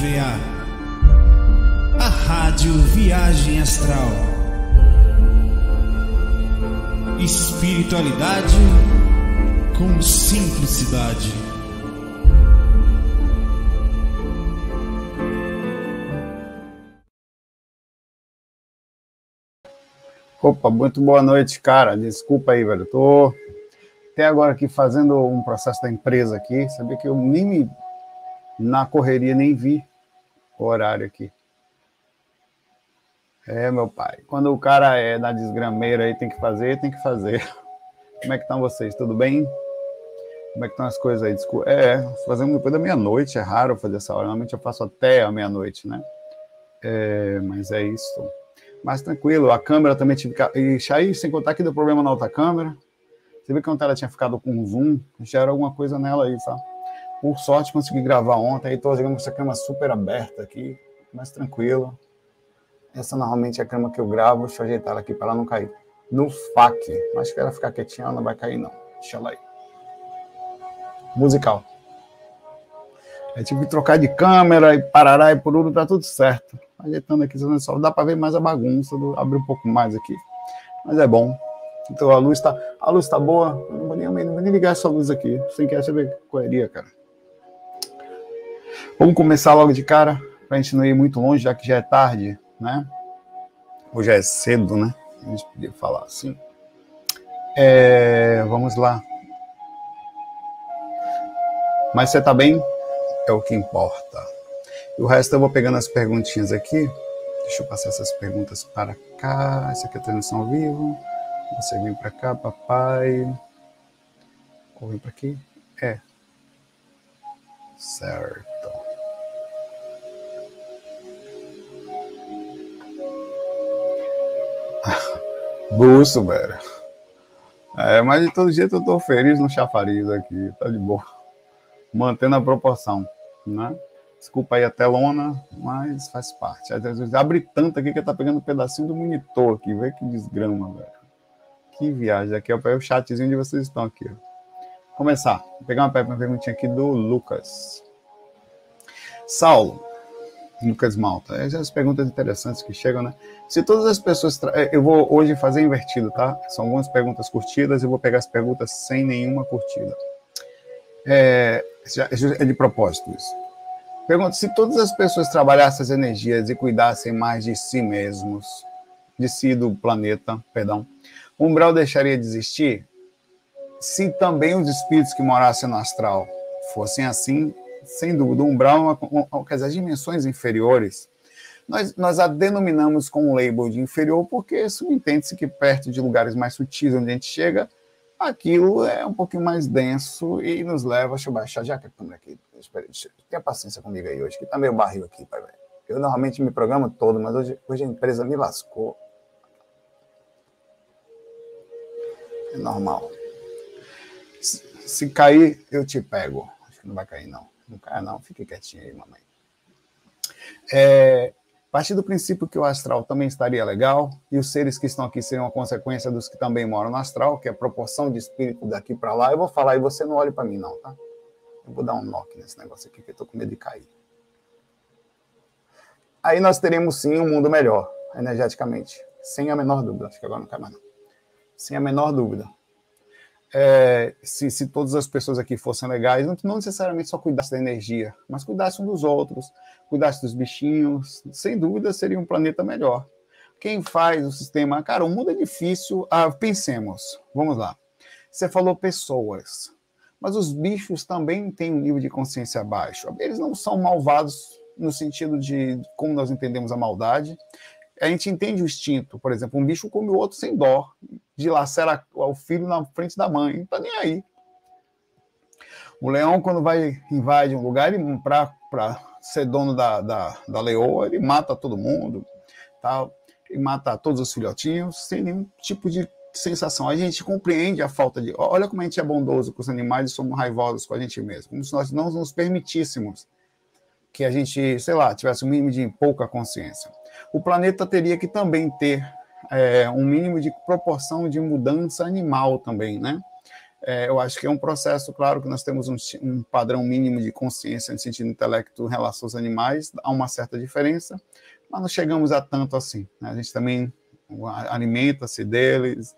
RVA, a Rádio Viagem Astral. Espiritualidade com simplicidade. Opa, muito boa noite, cara. Desculpa aí, velho. Tô até agora aqui fazendo um processo da empresa aqui. Sabia que eu nem me, na correria nem vi o horário aqui. É, meu pai. Quando o cara é da desgrameira aí, tem que fazer, tem que fazer. Como é que estão vocês? Tudo bem? Como é que estão as coisas aí? Desculpa. É, fazendo depois da meia-noite, é raro fazer essa hora. Normalmente eu faço até a meia-noite, né? É, mas é isso. Mas tranquilo, a câmera também tive que. E aí, sem contar que deu problema na outra câmera. Você viu que ontem ela tinha ficado com zoom, já era alguma coisa nela aí, sabe? Por sorte, consegui gravar ontem, tô jogando com essa câmera super aberta aqui, mais tranquilo. Essa normalmente é a câmera que eu gravo, deixa eu ajeitar ela aqui para ela não cair. No FAC, acho que ela ficar quietinha, ela não vai cair não. Deixa ela aí. Musical. É que trocar de câmera e parará e por tudo, tá tudo certo. Ajeitando aqui, só dá para ver mais a bagunça, do, um pouco mais aqui. Mas é bom. Então a luz está a luz tá boa. Eu não vou nem, vou nem ligar essa luz aqui. Sem querer saber correria, cara. Vamos começar logo de cara, para a gente não ir muito longe, já que já é tarde, né? Ou já é cedo, né? A gente podia falar assim. É, vamos lá. Mas você tá bem? É o que importa. E o resto eu vou pegando as perguntinhas aqui. Deixa eu passar essas perguntas para cá. Essa aqui é a transmissão ao vivo. Você vem para cá, papai. Ou vem para aqui? É. Certo. Busto, velho. É, mas de todo jeito eu tô feliz no chafariz aqui, tá de boa. Mantendo a proporção, né? Desculpa aí a telona, mas faz parte. Às vezes abre tanto aqui que tá pegando um pedacinho do monitor aqui, vê que desgrama, velho. Que viagem. Aqui é o chatzinho de vocês estão aqui. Ó. Começar. Vou pegar uma perguntinha aqui do Lucas. Saulo, Lucas Malta. É, as perguntas interessantes que chegam, né? Se todas as pessoas. Tra... É, eu vou hoje fazer invertido, tá? São algumas perguntas curtidas, eu vou pegar as perguntas sem nenhuma curtida. É, é de propósito isso. Pergunta: se todas as pessoas trabalhassem as energias e cuidassem mais de si mesmos, de si do planeta, perdão, o umbral deixaria de existir? Se também os espíritos que morassem no astral fossem assim, sem dúvida, o umbral, quer as dimensões inferiores, nós, nós a denominamos com um label de inferior porque subentende-se que perto de lugares mais sutis onde a gente chega, aquilo é um pouquinho mais denso e nos leva. Deixa eu baixar já que a câmera aqui. Espera, tenha paciência comigo aí hoje, que tá meio barril aqui, pai. Eu normalmente me programo todo, mas hoje, hoje a empresa me lascou. É normal. Se cair, eu te pego. Acho que não vai cair, não. Não caia, não. Fique quietinho aí, mamãe. É, partir do princípio que o astral também estaria legal, e os seres que estão aqui seriam a consequência dos que também moram no astral, que é a proporção de espírito daqui para lá, eu vou falar e você não olhe para mim, não, tá? Eu vou dar um knock nesse negócio aqui, que eu tô com medo de cair. Aí nós teremos sim um mundo melhor, energeticamente, sem a menor dúvida. Acho que agora não cai mais, não sem a menor dúvida. É, se, se todas as pessoas aqui fossem legais, não, não necessariamente só cuidassem da energia, mas cuidassem dos outros, cuidassem dos bichinhos, sem dúvida seria um planeta melhor. Quem faz o sistema? Cara, o mundo é difícil. Ah, pensemos, vamos lá. Você falou pessoas, mas os bichos também têm um nível de consciência baixo. Eles não são malvados no sentido de como nós entendemos a maldade, a gente entende o instinto. Por exemplo, um bicho come o outro sem dó, dilacera o filho na frente da mãe, não tá nem aí. O leão, quando vai invade um lugar, para ser dono da, da, da leoa, ele mata todo mundo, tal, ele mata todos os filhotinhos, sem nenhum tipo de sensação. A gente compreende a falta de. Olha como a gente é bondoso com os animais e somos raivosos com a gente mesmo. Como se nós não nos permitíssemos que a gente, sei lá, tivesse um mínimo de pouca consciência o planeta teria que também ter é, um mínimo de proporção de mudança animal também, né? É, eu acho que é um processo, claro, que nós temos um, um, padrão mínimo de consciência no sentido intelecto em relação aos animais, há uma certa diferença, mas não chegamos a tanto assim. Né? A gente também alimenta-se deles.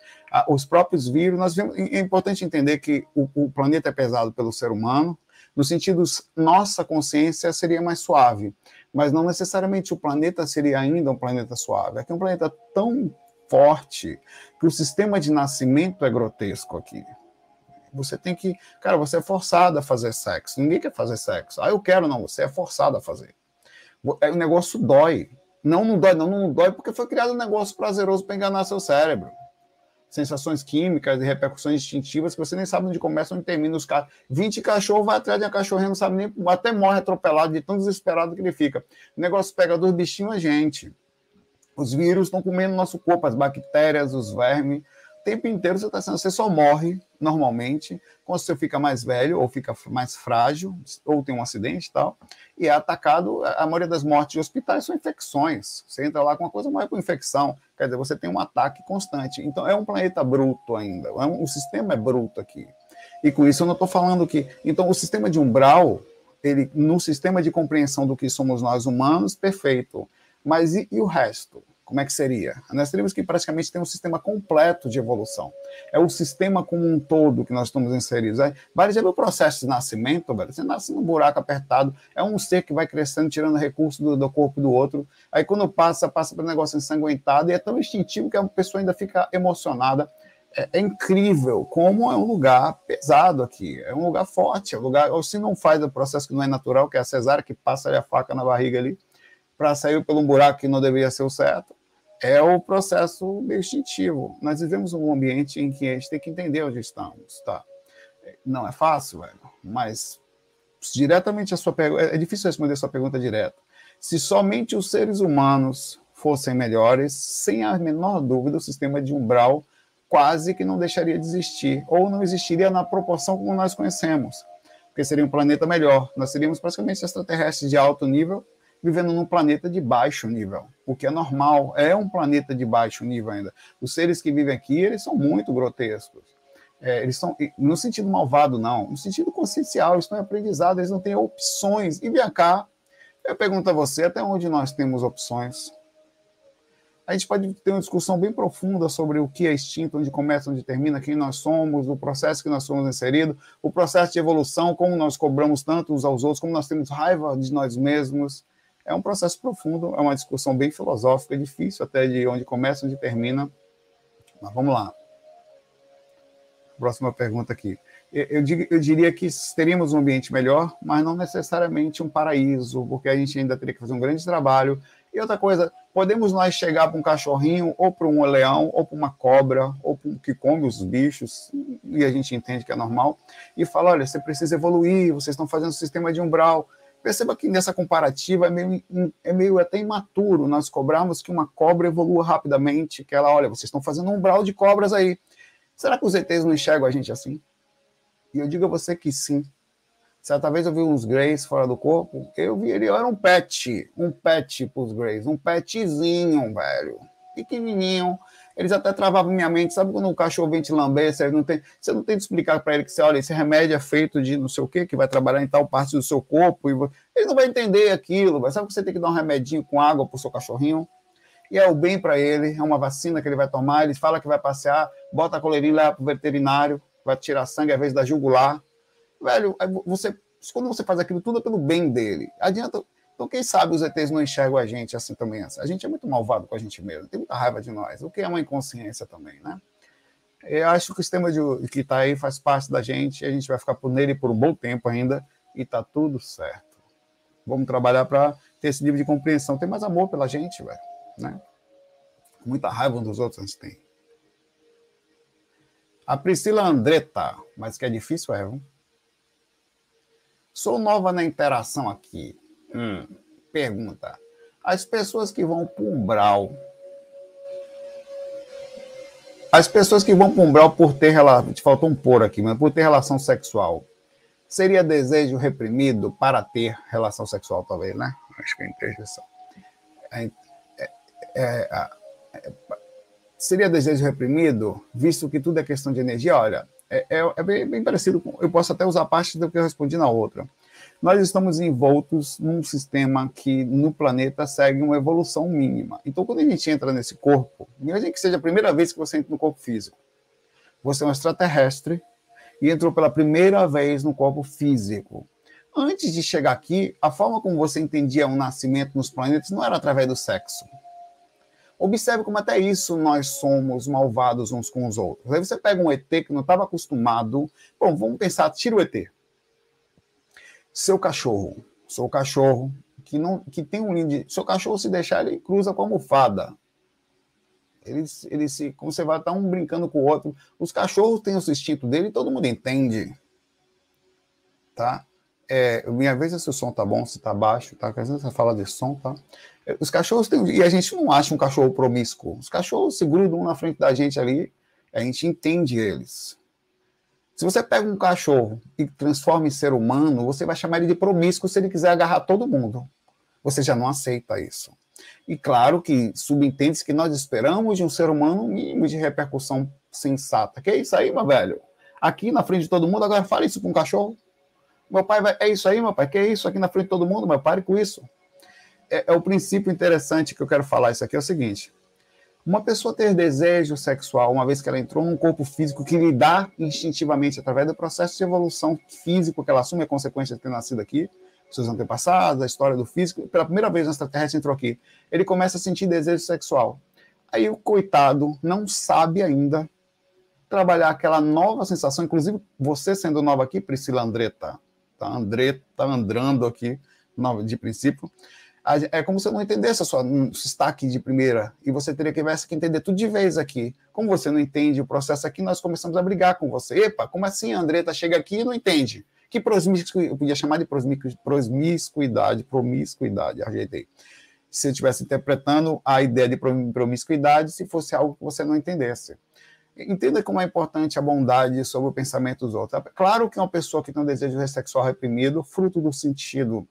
Os próprios vírus, nós vemos, é importante entender que o, o planeta é pesado pelo ser humano, no sentido, nossa consciência seria mais suave, mas não necessariamente o planeta seria ainda um planeta suave. Aqui é um planeta tão forte que o sistema de nascimento é grotesco aqui. Você tem que. Cara, você é forçado a fazer sexo. Ninguém quer fazer sexo. Ah, eu quero, não. Você é forçado a fazer. É, o negócio dói. Não, não dói, não, não dói porque foi criado um negócio prazeroso para enganar seu cérebro. Sensações químicas e repercussões instintivas que você nem sabe onde começa, onde termina os caras. 20 cachorros vai atrás de uma cachorrinha, não sabe nem, até morre atropelado de tão desesperado que ele fica. O negócio pega dos bichinhos a gente. Os vírus estão comendo nosso corpo, as bactérias, os vermes tempo inteiro você está sendo, você só morre normalmente quando você fica mais velho ou fica mais frágil ou tem um acidente e tal, e é atacado, a maioria das mortes de hospitais são infecções. Você entra lá com uma coisa, morre com infecção, quer dizer, você tem um ataque constante. Então é um planeta bruto ainda, é um, o sistema é bruto aqui. E com isso eu não estou falando que, então o sistema de umbral, ele no sistema de compreensão do que somos nós humanos, perfeito. Mas e, e o resto? Como é que seria? Nós teríamos que praticamente ter um sistema completo de evolução. É o sistema como um todo que nós estamos inseridos. Aí, Vale viu o processo de nascimento, velho? Você nasce num buraco apertado, é um ser que vai crescendo, tirando recursos do, do corpo do outro. Aí quando passa, passa para um negócio ensanguentado e é tão instintivo que a pessoa ainda fica emocionada. É, é, incrível como é um lugar pesado aqui, é um lugar forte, é um lugar, ou se não faz o processo que não é natural, que é a cesárea que passa a faca na barriga ali, para sair pelo um buraco que não deveria ser o certo, é o processo meio instintivo. Nós vivemos um ambiente em que a gente tem que entender onde estamos, tá? Não é fácil, velho, mas diretamente a sua pergunta, é difícil responder a sua pergunta direta. Se somente os seres humanos fossem melhores, sem a menor dúvida, o sistema de umbral quase que não deixaria de existir, ou não existiria na proporção como nós conhecemos, porque seria um planeta melhor. Nós seríamos praticamente extraterrestres de alto nível, vivendo num planeta de baixo nível, o que é normal, é um planeta de baixo nível ainda. Os seres que vivem aqui, eles são muito grotescos. É, eles são, no sentido malvado, não, no sentido consciencial, eles estão em aprendizado, eles não têm opções. E vem cá, eu pergunto a você, até onde nós temos opções? A gente pode ter uma discussão bem profunda sobre o que é instinto, onde começa, onde termina, quem nós somos, o processo que nós somos inseridos, o processo de evolução, como nós cobramos tanto uns aos outros, como nós temos raiva de nós mesmos, é um processo profundo, é uma discussão bem filosófica, difícil até de onde começa, onde termina. Mas vamos lá. Próxima pergunta aqui. Eu, eu diria que teríamos um ambiente melhor, mas não necessariamente um paraíso, porque a gente ainda teria que fazer um grande trabalho. E outra coisa, podemos nós chegar para um cachorrinho, ou para um leão, ou para uma cobra, ou para um que come os bichos, e a gente entende que é normal, e falar: olha, você precisa evoluir, vocês estão fazendo um sistema de umbral, Perceba que nessa comparativa é meio, é meio até imaturo nós cobrarmos que uma cobra evolua rapidamente, que ela, olha, vocês estão fazendo um umbral de cobras aí. Será que os ETs não enxergam a gente assim? E eu digo a você que sim. Certa vez eu vi uns Greys fora do corpo, eu vi ele, era um pet, um pet para os Greys, um petzinho, velho, pequenininho, eles até travavam minha mente. Sabe quando um cachorro vem te lamber, você não tem, você não tem que explicar para ele que você, olha, esse remédio é feito de não sei o quê, que vai trabalhar em tal parte do seu corpo, e ele não vai entender aquilo. Mas sabe que você tem que dar um remedinho com água para o seu cachorrinho? E é o bem para ele, é uma vacina que ele vai tomar, ele fala que vai passear, bota a coleirinha lá para o veterinário, vai tirar sangue às vezes da jugular. Velho, você, quando você faz aquilo tudo é pelo bem dele. Adianta, então, quem sabe os ETs não enxergam a gente assim também. A gente é muito malvado com a gente mesmo, tem muita raiva de nós, o que é uma inconsciência também, né? Eu acho que o sistema de, que está aí faz parte da gente, a gente vai ficar por nele por um bom tempo ainda, e está tudo certo. Vamos trabalhar para ter esse nível de compreensão, ter mais amor pela gente, velho, né? Muita raiva um dos outros a gente tem. A Priscila Andretta, mas que é difícil, é, viu? Sou nova na interação aqui. Hum, pergunta. As pessoas que vão para o umbral. As pessoas que vão para o umbral por ter relação. Te faltou um por aqui, mas por ter relação sexual. Seria desejo reprimido para ter relação sexual, talvez, né? Acho que é interjeição. É, é, é, é, seria desejo reprimido, visto que tudo é questão de energia? Olha, é, é, é bem, bem, parecido com. Eu posso até usar parte do que eu respondi na outra. Nós estamos envoltos num sistema que no planeta segue uma evolução mínima. Então, quando a gente entra nesse corpo, imagine que seja a primeira vez que você entra no corpo físico. Você é um extraterrestre e entrou pela primeira vez no corpo físico. Antes de chegar aqui, a forma como você entendia o nascimento nos planetas não era através do sexo. Observe como até isso nós somos malvados uns com os outros. Aí você pega um ET que não estava acostumado. Bom, vamos pensar, tira o ET. Seu cachorro, seu cachorro que não que tem um lindo, seu cachorro se deixar ele cruza com a almofada. Ele, ele se, como você vai estar um brincando com o outro. Os cachorros têm o instinto dele, todo mundo entende, tá? É, minha vez se o som tá bom, se tá baixo, tá? Às vezes você fala de som, tá? Os cachorros têm. E a gente não acha um cachorro promíscuo. Os cachorros se grudam um na frente da gente ali, a gente entende eles. Se você pega um cachorro e transforma em ser humano, você vai chamar ele de promíscuo se ele quiser agarrar todo mundo. Você já não aceita isso. E claro que subentende-se que nós esperamos de um ser humano um mínimo de repercussão sensata. Que é isso aí, meu velho? Aqui na frente de todo mundo, agora fala isso com um cachorro. Meu pai vai. É isso aí, meu pai? Que é isso aqui na frente de todo mundo? Meu pare com isso é, é o princípio interessante que eu quero falar isso aqui é o seguinte: uma pessoa ter desejo sexual, uma vez que ela entrou num corpo físico que lhe dá instintivamente, através do processo de evolução físico que ela assume a consequência de ter nascido aqui, seus antepassados, a história do físico, pela primeira vez no extraterrestre entrou aqui, ele começa a sentir desejo sexual. Aí o coitado não sabe ainda trabalhar aquela nova sensação, inclusive você sendo nova aqui, Priscila Andretta, tá? Andretta andando aqui, de princípio, é como se eu não entendesse a sua destaque de primeira, e você teria que, que entender tudo de vez aqui. Como você não entende o processo aqui, nós começamos a brigar com você. Epa, como assim a Andreta chega aqui e não entende? Que promiscuidade, eu podia chamar de promiscuidade, promiscuidade, ajeitei. Se eu estivesse interpretando a ideia de promiscuidade, se fosse algo que você não entendesse. Entenda como é importante a bondade sobre o pensamento dos outros. Claro que uma pessoa que tem um desejo sexual reprimido, fruto do sentido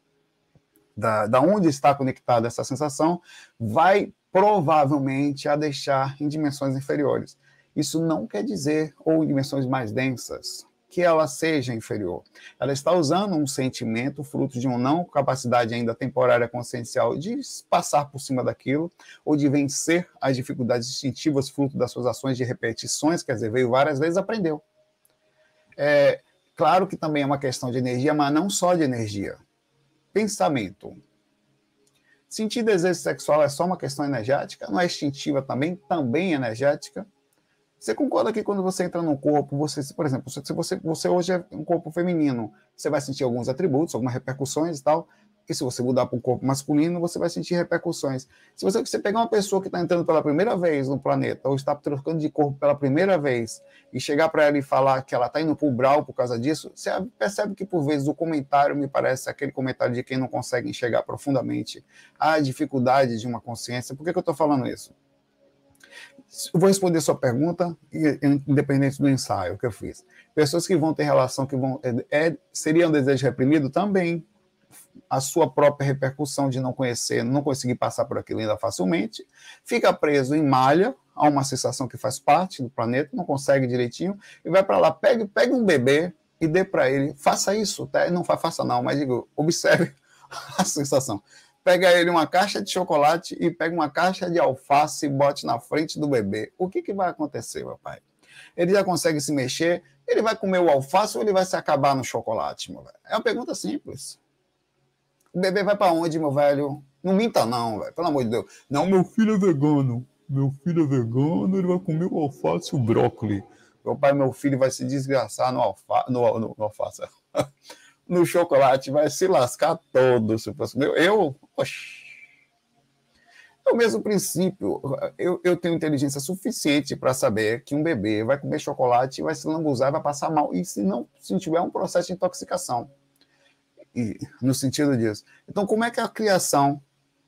da, da onde está conectada essa sensação, vai provavelmente a deixar em dimensões inferiores. Isso não quer dizer, ou em dimensões mais densas, que ela seja inferior. Ela está usando um sentimento, fruto de uma não capacidade ainda temporária consciencial de passar por cima daquilo, ou de vencer as dificuldades instintivas, fruto das suas ações de repetições, quer dizer, veio várias vezes, aprendeu. É, claro que também é uma questão de energia, mas não só de energia pensamento. Sentir desejo sexual é só uma questão energética? Não é instintiva também? Também energética? Você concorda que quando você entra num corpo, você, por exemplo, se você, você hoje é um corpo feminino, você vai sentir alguns atributos, algumas repercussões e tal, que se você mudar para um corpo masculino, você vai sentir repercussões. Se você, você pegar uma pessoa que está entrando pela primeira vez no planeta, ou está trocando de corpo pela primeira vez, e chegar para ela e falar que ela está indo para o Brau por causa disso, você percebe que, por vezes, o comentário me parece aquele comentário de quem não consegue enxergar profundamente a dificuldade de uma consciência. Por que, que eu estou falando isso? Eu vou responder sua pergunta, independente do ensaio que eu fiz. Pessoas que vão ter relação, que vão. É, é seria um desejo reprimido? Também a sua própria repercussão de não conhecer, não conseguir passar por aquilo ainda facilmente, fica preso em malha, a uma sensação que faz parte do planeta, não consegue direitinho, e vai para lá, pegue, pegue um bebê e dê para ele, faça isso, tá? não faça não, mas digo, observe a sensação. Pega ele uma caixa de chocolate e pega uma caixa de alface e bote na frente do bebê. O que, que vai acontecer, meu pai? Ele já consegue se mexer, ele vai comer o alface ou ele vai se acabar no chocolate, meu velho? É uma pergunta simples. O bebê vai para onde, meu velho? Não minta, não, velho. Pelo amor de Deus. Não, meu filho é vegano. Meu filho é vegano, ele vai comer o alface e o brócolis. Meu pai, meu filho vai se desgraçar no, alfa, no, no, no alface. no chocolate, vai se lascar todo. Se fosse meu, eu, oxi. É o mesmo princípio. Eu, eu tenho inteligência suficiente para saber que um bebê vai comer chocolate, vai se lambuzar, vai passar mal. E se não se tiver um processo de intoxicação e, no sentido disso. Então, como é que a criação,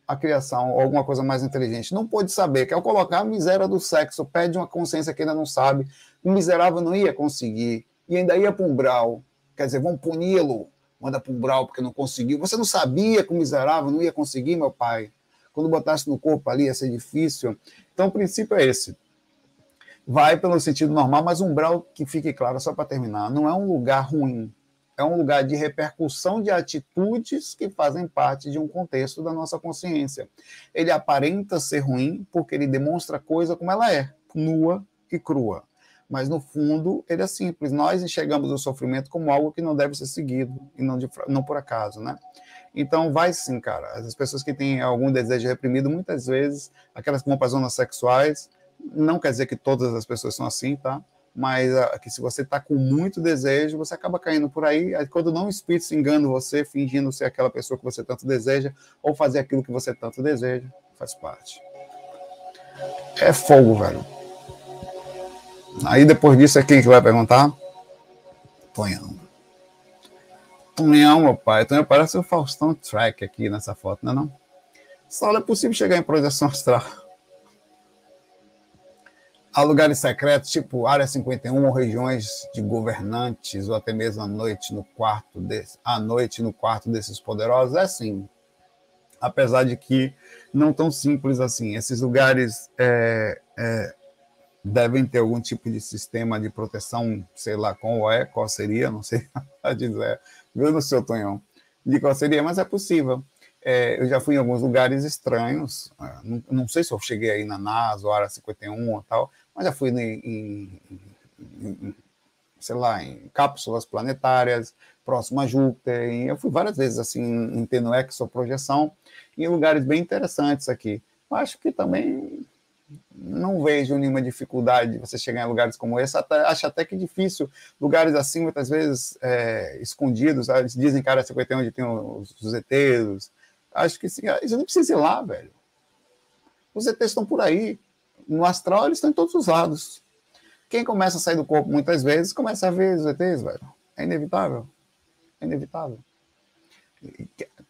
a criação, ou alguma coisa mais inteligente, não pode saber que ao colocar a miséria do sexo, pede uma consciência que ainda não sabe, o miserável não ia conseguir, e ainda ia para um brau, quer dizer, vão puni-lo, manda para um brau porque não conseguiu. Você não sabia que o miserável não ia conseguir, meu pai? Quando botasse no corpo ali ia ser difícil. Então, o princípio é esse. vai pelo sentido normal, mas umbral, que fique claro, só para terminar, não é um lugar ruim. É um lugar de repercussão de atitudes que fazem parte de um contexto da nossa consciência. Ele aparenta ser ruim porque ele demonstra a coisa como ela é, nua e crua. Mas no fundo, ele é simples. Nós enxergamos o sofrimento como algo que não deve ser seguido e não, de, não por acaso, né? Então, vai sim, cara. As pessoas que têm algum desejo reprimido, muitas vezes, aquelas que vão para zonas sexuais, não quer dizer que todas as pessoas são assim, tá? Mas uh, que se você está com muito desejo, você acaba caindo por aí. aí quando não o espírito se engana você, fingindo ser aquela pessoa que você tanto deseja, ou fazer aquilo que você tanto deseja, faz parte. É fogo, velho. Aí depois disso é quem que vai perguntar? Tonhão. Tonhão, meu pai. Tonhão parece o Faustão Track aqui nessa foto, não é não? Só é possível chegar em projeção astral. Há lugares secretos, tipo Área 51, ou regiões de governantes, ou até mesmo à noite no quarto desse, à noite no quarto desses poderosos, é sim. Apesar de que não tão simples assim. Esses lugares é, é, devem ter algum tipo de sistema de proteção, sei lá qual é, qual seria, não sei a dizer, viu no seu Tonhão, de qual seria, mas é possível. É, eu já fui em alguns lugares estranhos, é, não, não, sei se eu cheguei aí na NASA, ou Área 51 ou tal, mas já fui em, em, sei lá, em cápsulas planetárias, próximo a Júpiter, e eu fui várias vezes assim, em tendo exoprojeção, em lugares bem interessantes aqui. Eu acho que também não vejo nenhuma dificuldade você chegar em lugares como esse. Até, acho até que difícil. Lugares assim, muitas vezes é, escondidos. Eles dizem que a área 51 onde tem os, os ETs. Acho que sim. Você não precisa ir lá, velho. Os ETs estão por aí. No astral, eles estão em todos os lados. Quem começa a sair do corpo muitas vezes começa a ver os ETs, velho. É inevitável. É inevitável.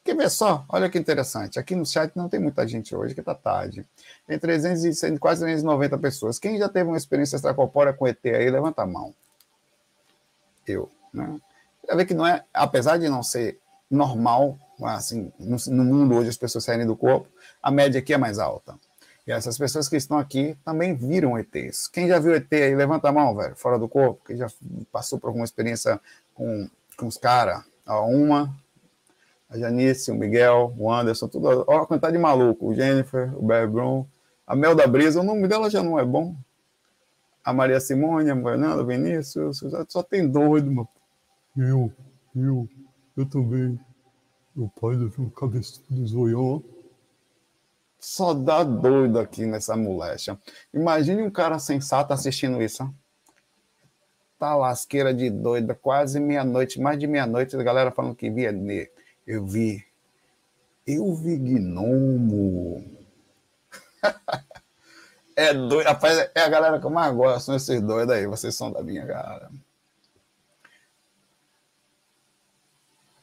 Quer ver só? Olha que interessante. Aqui no chat não tem muita gente hoje, que está tarde. Tem 300 quase 390 pessoas. Quem já teve uma experiência extracorpórea com ET aí, levanta a mão. Eu. Né? Já vê que não é, apesar de não ser normal, assim, no, no mundo hoje as pessoas saírem do corpo, a média aqui é mais alta. E essas pessoas que estão aqui também viram ETs. Quem já viu ET aí, levanta a mão, velho, fora do corpo, quem já passou por alguma experiência com, com os caras. Uma, a Janice, o Miguel, o Anderson, tudo. Olha a quantidade de maluco. O Jennifer, o Bear Brown, a Mel da Brisa, o nome dela já não é bom. A Maria Simone, a Fernanda, o Vinícius, só tem doido, mano. Eu, eu, eu também. Meu pai deve um cabeça de zoião. Só dá doido aqui nessa molecha. Imagine um cara sensato assistindo isso. Tá lasqueira de doida, quase meia-noite, mais de meia-noite, a galera falando que via eu vi. Eu vi gnomo. é doido. Rapaz, é a galera que eu mais gosto, são esses doidos aí. Vocês são da minha cara.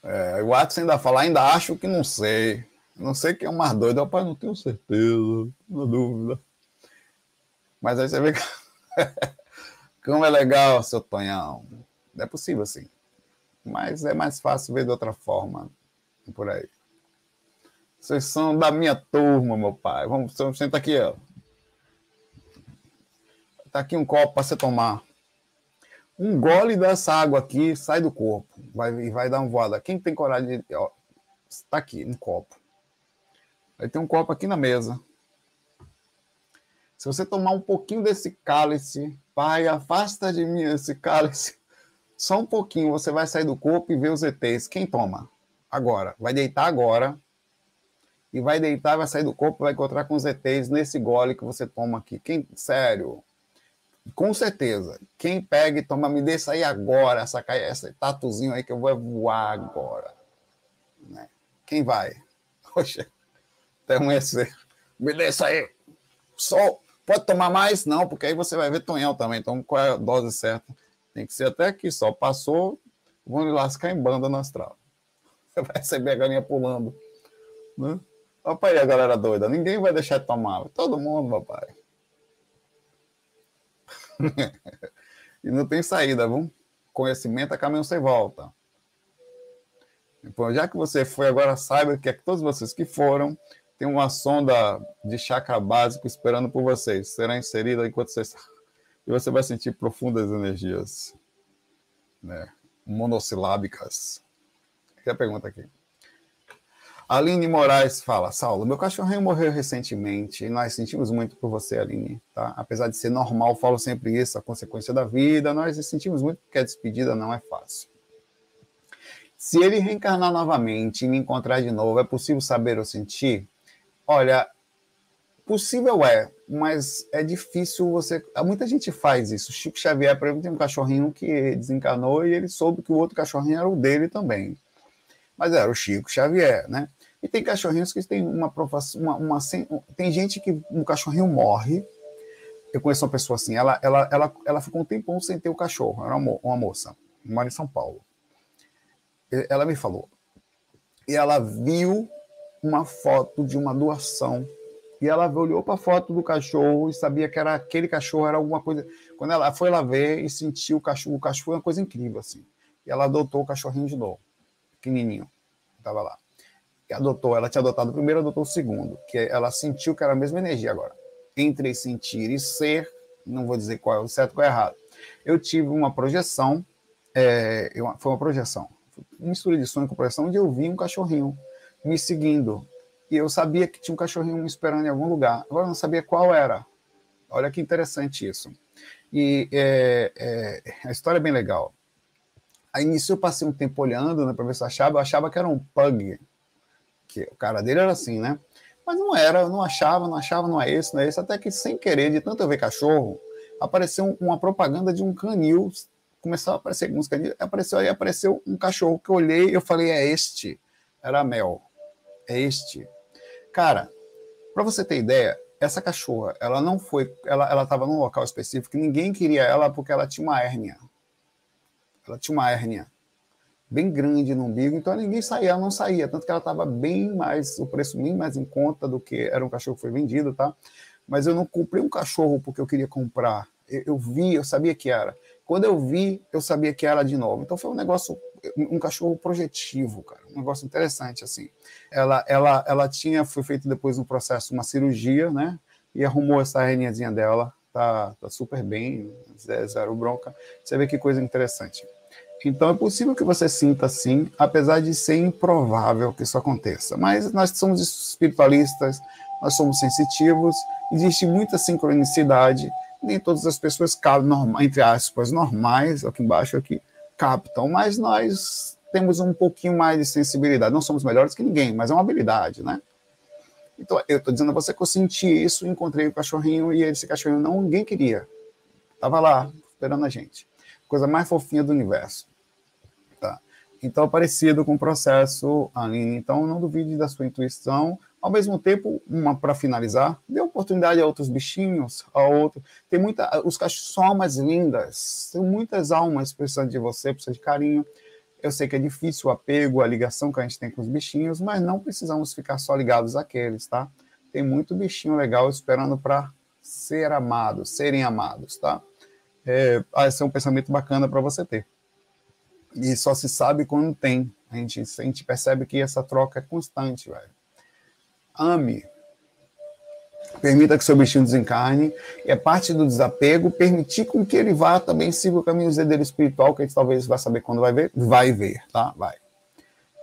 É, o Watson ainda fala, ainda acho que não sei. Não sei quem é o mais doido. Rapaz, não tenho certeza. Na dúvida. Mas aí você vê que... como é legal, seu Tonhão. É possível, sim. Mas é mais fácil ver de outra forma por aí. Vocês são da minha turma, meu pai. Vamos, senta aqui, ó. Tá aqui um copo para você tomar. Um gole dessa água aqui sai do corpo. Vai, vai dar uma voada. Quem tem coragem de. Ó, tá aqui, um copo. Aí tem um copo aqui na mesa. Se você tomar um pouquinho desse cálice, pai, afasta de mim esse cálice. Só um pouquinho, você vai sair do corpo e ver os ETs. Quem toma? agora. Vai deitar agora. E vai deitar, vai sair do corpo, vai encontrar com os ETs nesse gole que você toma aqui. Quem, sério, com certeza. Quem pega e toma, me deixa aí agora, essa, essa tatuzinho aí que eu vou voar agora. Né? Quem vai? Poxa, até amanhecer. Me deixa aí. Só, pode tomar mais? Não, porque aí você vai ver tonhão também. Então, qual é a dose certa? Tem que ser até aqui só. Passou, vão lascar em banda no astral. Você vai receber a galinha pulando. Né? Papai, a galera doida. Ninguém vai deixar de tomar. Todo mundo, papai. e não tem saída, viu? Conhecimento é caminho sem volta. Então, já que você foi, agora saiba que, é que todos vocês que foram tem uma sonda de chakra básico esperando por vocês. Será inserida enquanto vocês e você vai sentir profundas energias né, monossilábicas. Aqui a pergunta aqui. Aline Moraes fala, Saulo, meu cachorrinho morreu recentemente e nós sentimos muito por você, Aline, tá? Apesar de ser normal, falo sempre isso, a consequência da vida, nós sentimos muito porque a despedida não é fácil. Se ele reencarnar novamente e me encontrar de novo, é possível saber ou sentir? Olha, possível é, mas é difícil você. Muita gente faz isso. Chico Xavier, por exemplo, tem um cachorrinho que desencarnou e ele soube que o outro cachorrinho era o dele também. Mas era o Chico Xavier, né? E tem cachorrinhos que têm uma provação, uma, uma, tem gente que um cachorrinho morre. Eu conheço uma pessoa assim, ela, ela, ela, ela ficou um tempão sem ter o cachorro, era uma, uma moça, mora em São Paulo. Ela me falou. E ela viu uma foto de uma doação. E ela olhou para a foto do cachorro e sabia que era aquele cachorro, era alguma coisa. Quando ela foi lá ver e sentiu o cachorro, o cachorro foi uma coisa incrível, assim. E ela adotou o cachorrinho de novo, pequenininho, estava lá que adotou, ela tinha adotado o primeiro, adotou o segundo, que ela sentiu que era a mesma energia agora. Entre sentir e ser, não vou dizer qual é o certo e qual é o errado. Eu tive uma projeção, é, foi uma projeção, mistura de sonho com projeção, onde eu vi um cachorrinho me seguindo. E eu sabia que tinha um cachorrinho me esperando em algum lugar. Agora eu não sabia qual era. Olha que interessante isso. E é, é, a história é bem legal. Aí nisso eu passei um tempo olhando né, para ver se eu achava. Eu achava que era um pug, que o cara dele era assim, né? Mas não era, não achava, não achava, não é esse, não é esse, até que sem querer, de tanto eu ver cachorro, apareceu uma propaganda de um canil, começou a aparecer alguns canil, apareceu aí, apareceu um cachorro que eu olhei, eu falei, é este, era Mel, é este. Cara, para você ter ideia, essa cachorra, ela não foi, ela ela estava num local específico, ninguém queria ela porque ela tinha uma hérnia. Ela tinha uma hérnia bem grande no umbigo, então ninguém saía, ela não saía, tanto que ela estava bem mais, o preço bem mais em conta do que era um cachorro que foi vendido, tá? Mas eu não comprei um cachorro porque eu queria comprar, eu, eu vi, eu sabia que era. Quando eu vi, eu sabia que era de novo. Então foi um negócio, um cachorro projetivo, cara, um negócio interessante assim. Ela, ela, ela tinha, foi feito depois no processo uma cirurgia, né? E arrumou essa herniazinha dela, tá, tá super bem, zero bronca. Você vê que coisa interessante. Então é possível que você sinta assim, apesar de ser improvável que isso aconteça. Mas nós somos espiritualistas, nós somos sensitivos, existe muita sincronicidade, nem todas as pessoas captam, entre aspas, normais, aqui embaixo aqui, captam, mas nós temos um pouquinho mais de sensibilidade. Não somos melhores que ninguém, mas é uma habilidade, né? Então, eu estou dizendo a você que eu senti isso, encontrei o cachorrinho e esse cachorrinho não ninguém queria. Estava lá, esperando a gente. Coisa mais fofinha do universo. Então, parecido com o processo, Aline. Então, não duvide da sua intuição. Ao mesmo tempo, uma para finalizar, dê oportunidade a outros bichinhos, a outro. Tem muita, os cachorros são almas lindas. Tem muitas almas precisando de você, precisando de carinho. Eu sei que é difícil o apego, a ligação que a gente tem com os bichinhos, mas não precisamos ficar só ligados àqueles, tá? Tem muito bichinho legal esperando para ser amado, serem amados, tá? É, esse é um pensamento bacana para você ter e só se sabe quando tem. A gente, a gente percebe que essa troca é constante, velho. Ame. Permita que seu bichinho desencarne. E é parte do desapego permitir com que ele vá também siga o caminho dele espiritual, que a gente talvez vai saber quando vai ver. Vai ver, tá? Vai.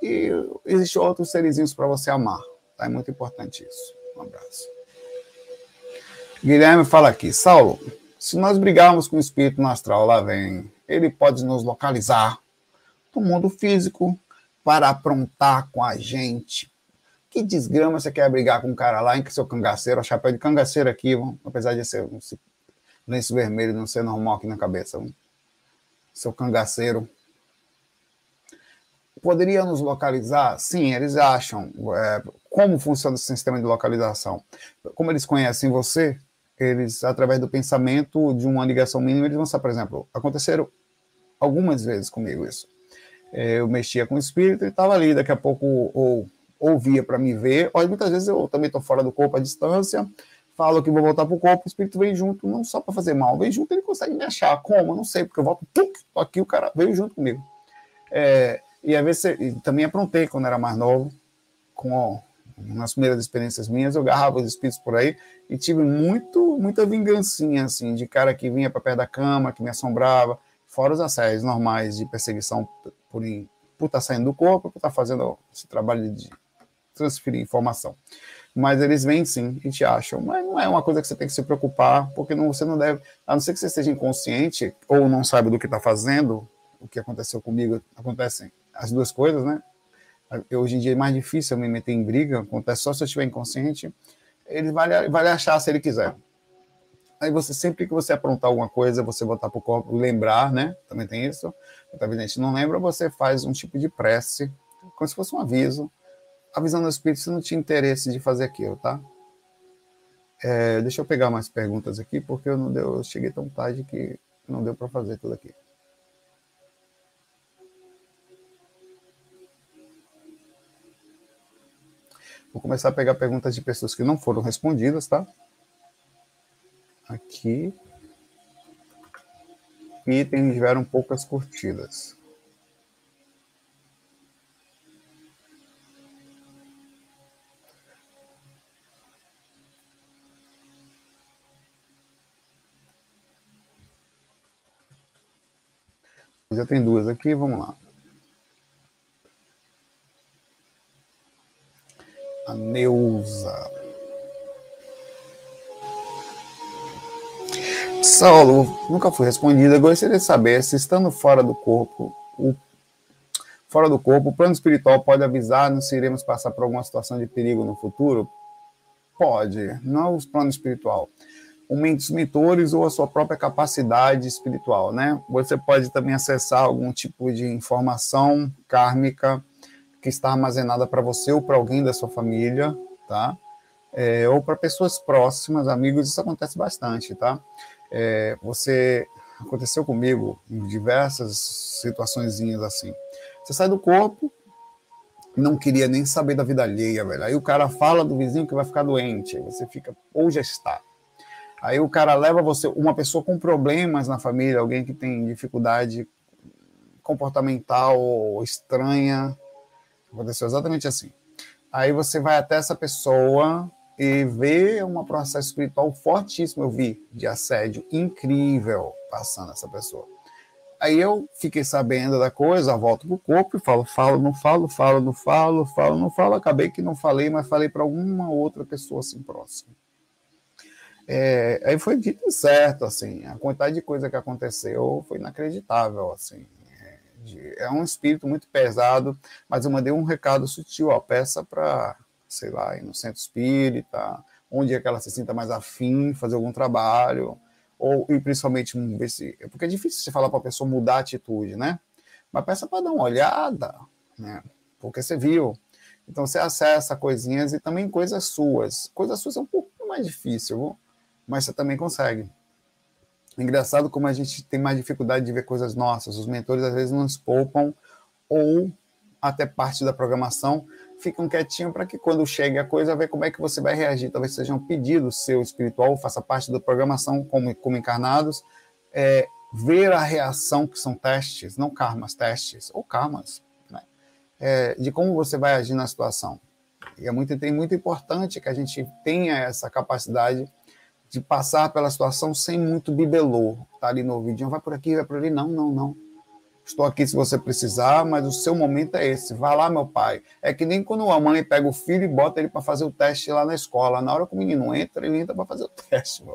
E existem outros serizinhos para você amar. Tá? É muito importante isso. Um abraço. Guilherme fala aqui. Saulo, se nós brigarmos com o espírito no astral, lá vem. Ele pode nos localizar o mundo físico para aprontar com a gente. Que desgrama você quer brigar com um cara lá em que seu cangaceiro, chapéu de cangaceiro aqui, apesar de ser um lenço vermelho não ser normal aqui na cabeça. Seu cangaceiro. Poderia nos localizar? Sim, eles acham. É, como funciona esse sistema de localização? Como eles conhecem você, eles, através do pensamento de uma ligação mínima, eles vão saber, por exemplo, aconteceram algumas vezes comigo isso. É, eu mexia com o espírito e estava ali, daqui a pouco ou ouvia para me ver, ou muitas vezes eu também estou fora do corpo à distância, falo que vou voltar para o corpo, o espírito vem junto, não só para fazer mal, vem junto, ele consegue me achar. Como? Eu não sei, porque eu volto, pum, aqui, o cara veio junto comigo. É, e às vezes também aprontei quando era mais novo, com nas primeiras experiências minhas, eu agarrava os espíritos por aí e tive muito, muita vingancinha, assim, de cara que vinha para perto da cama, que me assombrava, fora os assédios normais de perseguição por, por estar tá saindo do corpo, por estar tá fazendo esse trabalho de transferir informação. Mas eles vêm sim e te acham. Mas não é uma coisa que você tem que se preocupar, porque não, você não deve, a não ser que você esteja inconsciente ou não saiba do que está fazendo, o que aconteceu comigo, acontecem as duas coisas, né? Hoje em dia é mais difícil me meter em briga, acontece só se eu estiver inconsciente. Ele vai, vai achar se ele quiser. Aí você, sempre que você aprontar alguma coisa, você botar para o corpo, lembrar, né? Também tem isso. Muita gente não lembra, você faz um tipo de prece, como se fosse um aviso, avisando o espírito se não tinha interesse de fazer aquilo, tá? É, deixa eu pegar mais perguntas aqui, porque eu não deu, eu cheguei tão tarde que não deu para fazer tudo aqui. Vou começar a pegar perguntas de pessoas que não foram respondidas, tá? Aqui. E tiveram poucas curtidas. Já tem duas aqui, vamos lá. a Neuza. Saulo, nunca foi respondida. Gostaria de saber se estando fora do corpo, o, fora do corpo, o plano espiritual pode avisar se iremos passar por alguma situação de perigo no futuro? Pode, não o plano espiritual. Os mentores ou a sua própria capacidade espiritual, né? Você pode também acessar algum tipo de informação kármica que está armazenada para você ou para alguém da sua família, tá? É, ou para pessoas próximas, amigos, isso acontece bastante, tá? É, você aconteceu comigo em diversas situações assim. Você sai do corpo, não queria nem saber da vida alheia, velho. Aí o cara fala do vizinho que vai ficar doente, você fica ou já está. Aí o cara leva você, uma pessoa com problemas na família, alguém que tem dificuldade comportamental estranha, Aconteceu exatamente assim. Aí você vai até essa pessoa e vê um processo espiritual fortíssimo. Eu vi de assédio incrível passando essa pessoa. Aí eu fiquei sabendo da coisa, volto pro corpo e falo, falo, não falo, falo, não falo, falo, não falo. Acabei que não falei, mas falei para alguma outra pessoa assim próxima. É, aí foi dito certo, assim, a quantidade de coisa que aconteceu foi inacreditável, assim de, é um espírito muito pesado, mas eu mandei um recado sutil, ó, peça para, sei lá, ir no centro espírita, onde é que ela se sinta mais afim, fazer algum trabalho, ou e principalmente ver se, porque é difícil você falar para a pessoa mudar a atitude, né? Mas peça para dar uma olhada, né? Porque você viu. Então você acessa coisinhas e também coisas suas. Coisas suas é um pouco mais difícil, mas você também consegue. Engraçado como a gente tem mais dificuldade de ver coisas nossas. Os mentores às vezes nos poupam ou até parte da programação ficam quietinhos para que quando chegue a coisa, ver como é que você vai reagir. Talvez seja um pedido seu espiritual, faça parte da programação como, como encarnados, é, ver a reação, que são testes, não karmas, testes, ou karmas, né? é, de como você vai agir na situação. E é muito, tem muito importante que a gente tenha essa capacidade de passar pela situação sem muito bibelô. Tá ali no ouvidinho, vai por aqui, vai por ali. Não, não, não. Estou aqui se você precisar, mas o seu momento é esse. Vá lá, meu pai. É que nem quando a mãe pega o filho e bota ele para fazer o teste lá na escola. Na hora que o menino entra, ele entra para fazer o teste.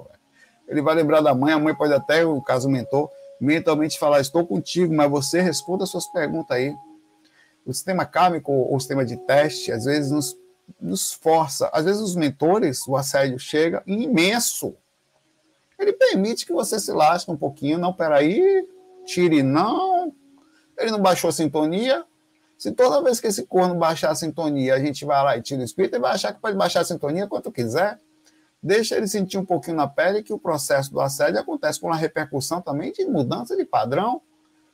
Ele vai lembrar da mãe, a mãe pode até, o caso mentor, mentalmente falar: Estou contigo, mas você responda as suas perguntas aí. O sistema kármico ou o sistema de teste, às vezes, nos nos força. Às vezes os mentores, o assédio chega imenso. Ele permite que você se lasque um pouquinho. Não, peraí, tire não. Ele não baixou a sintonia. Se toda vez que esse corno baixar a sintonia, a gente vai lá e tira o espírito, ele vai achar que pode baixar a sintonia quanto quiser. Deixa ele sentir um pouquinho na pele que o processo do assédio acontece com uma repercussão também de mudança de padrão.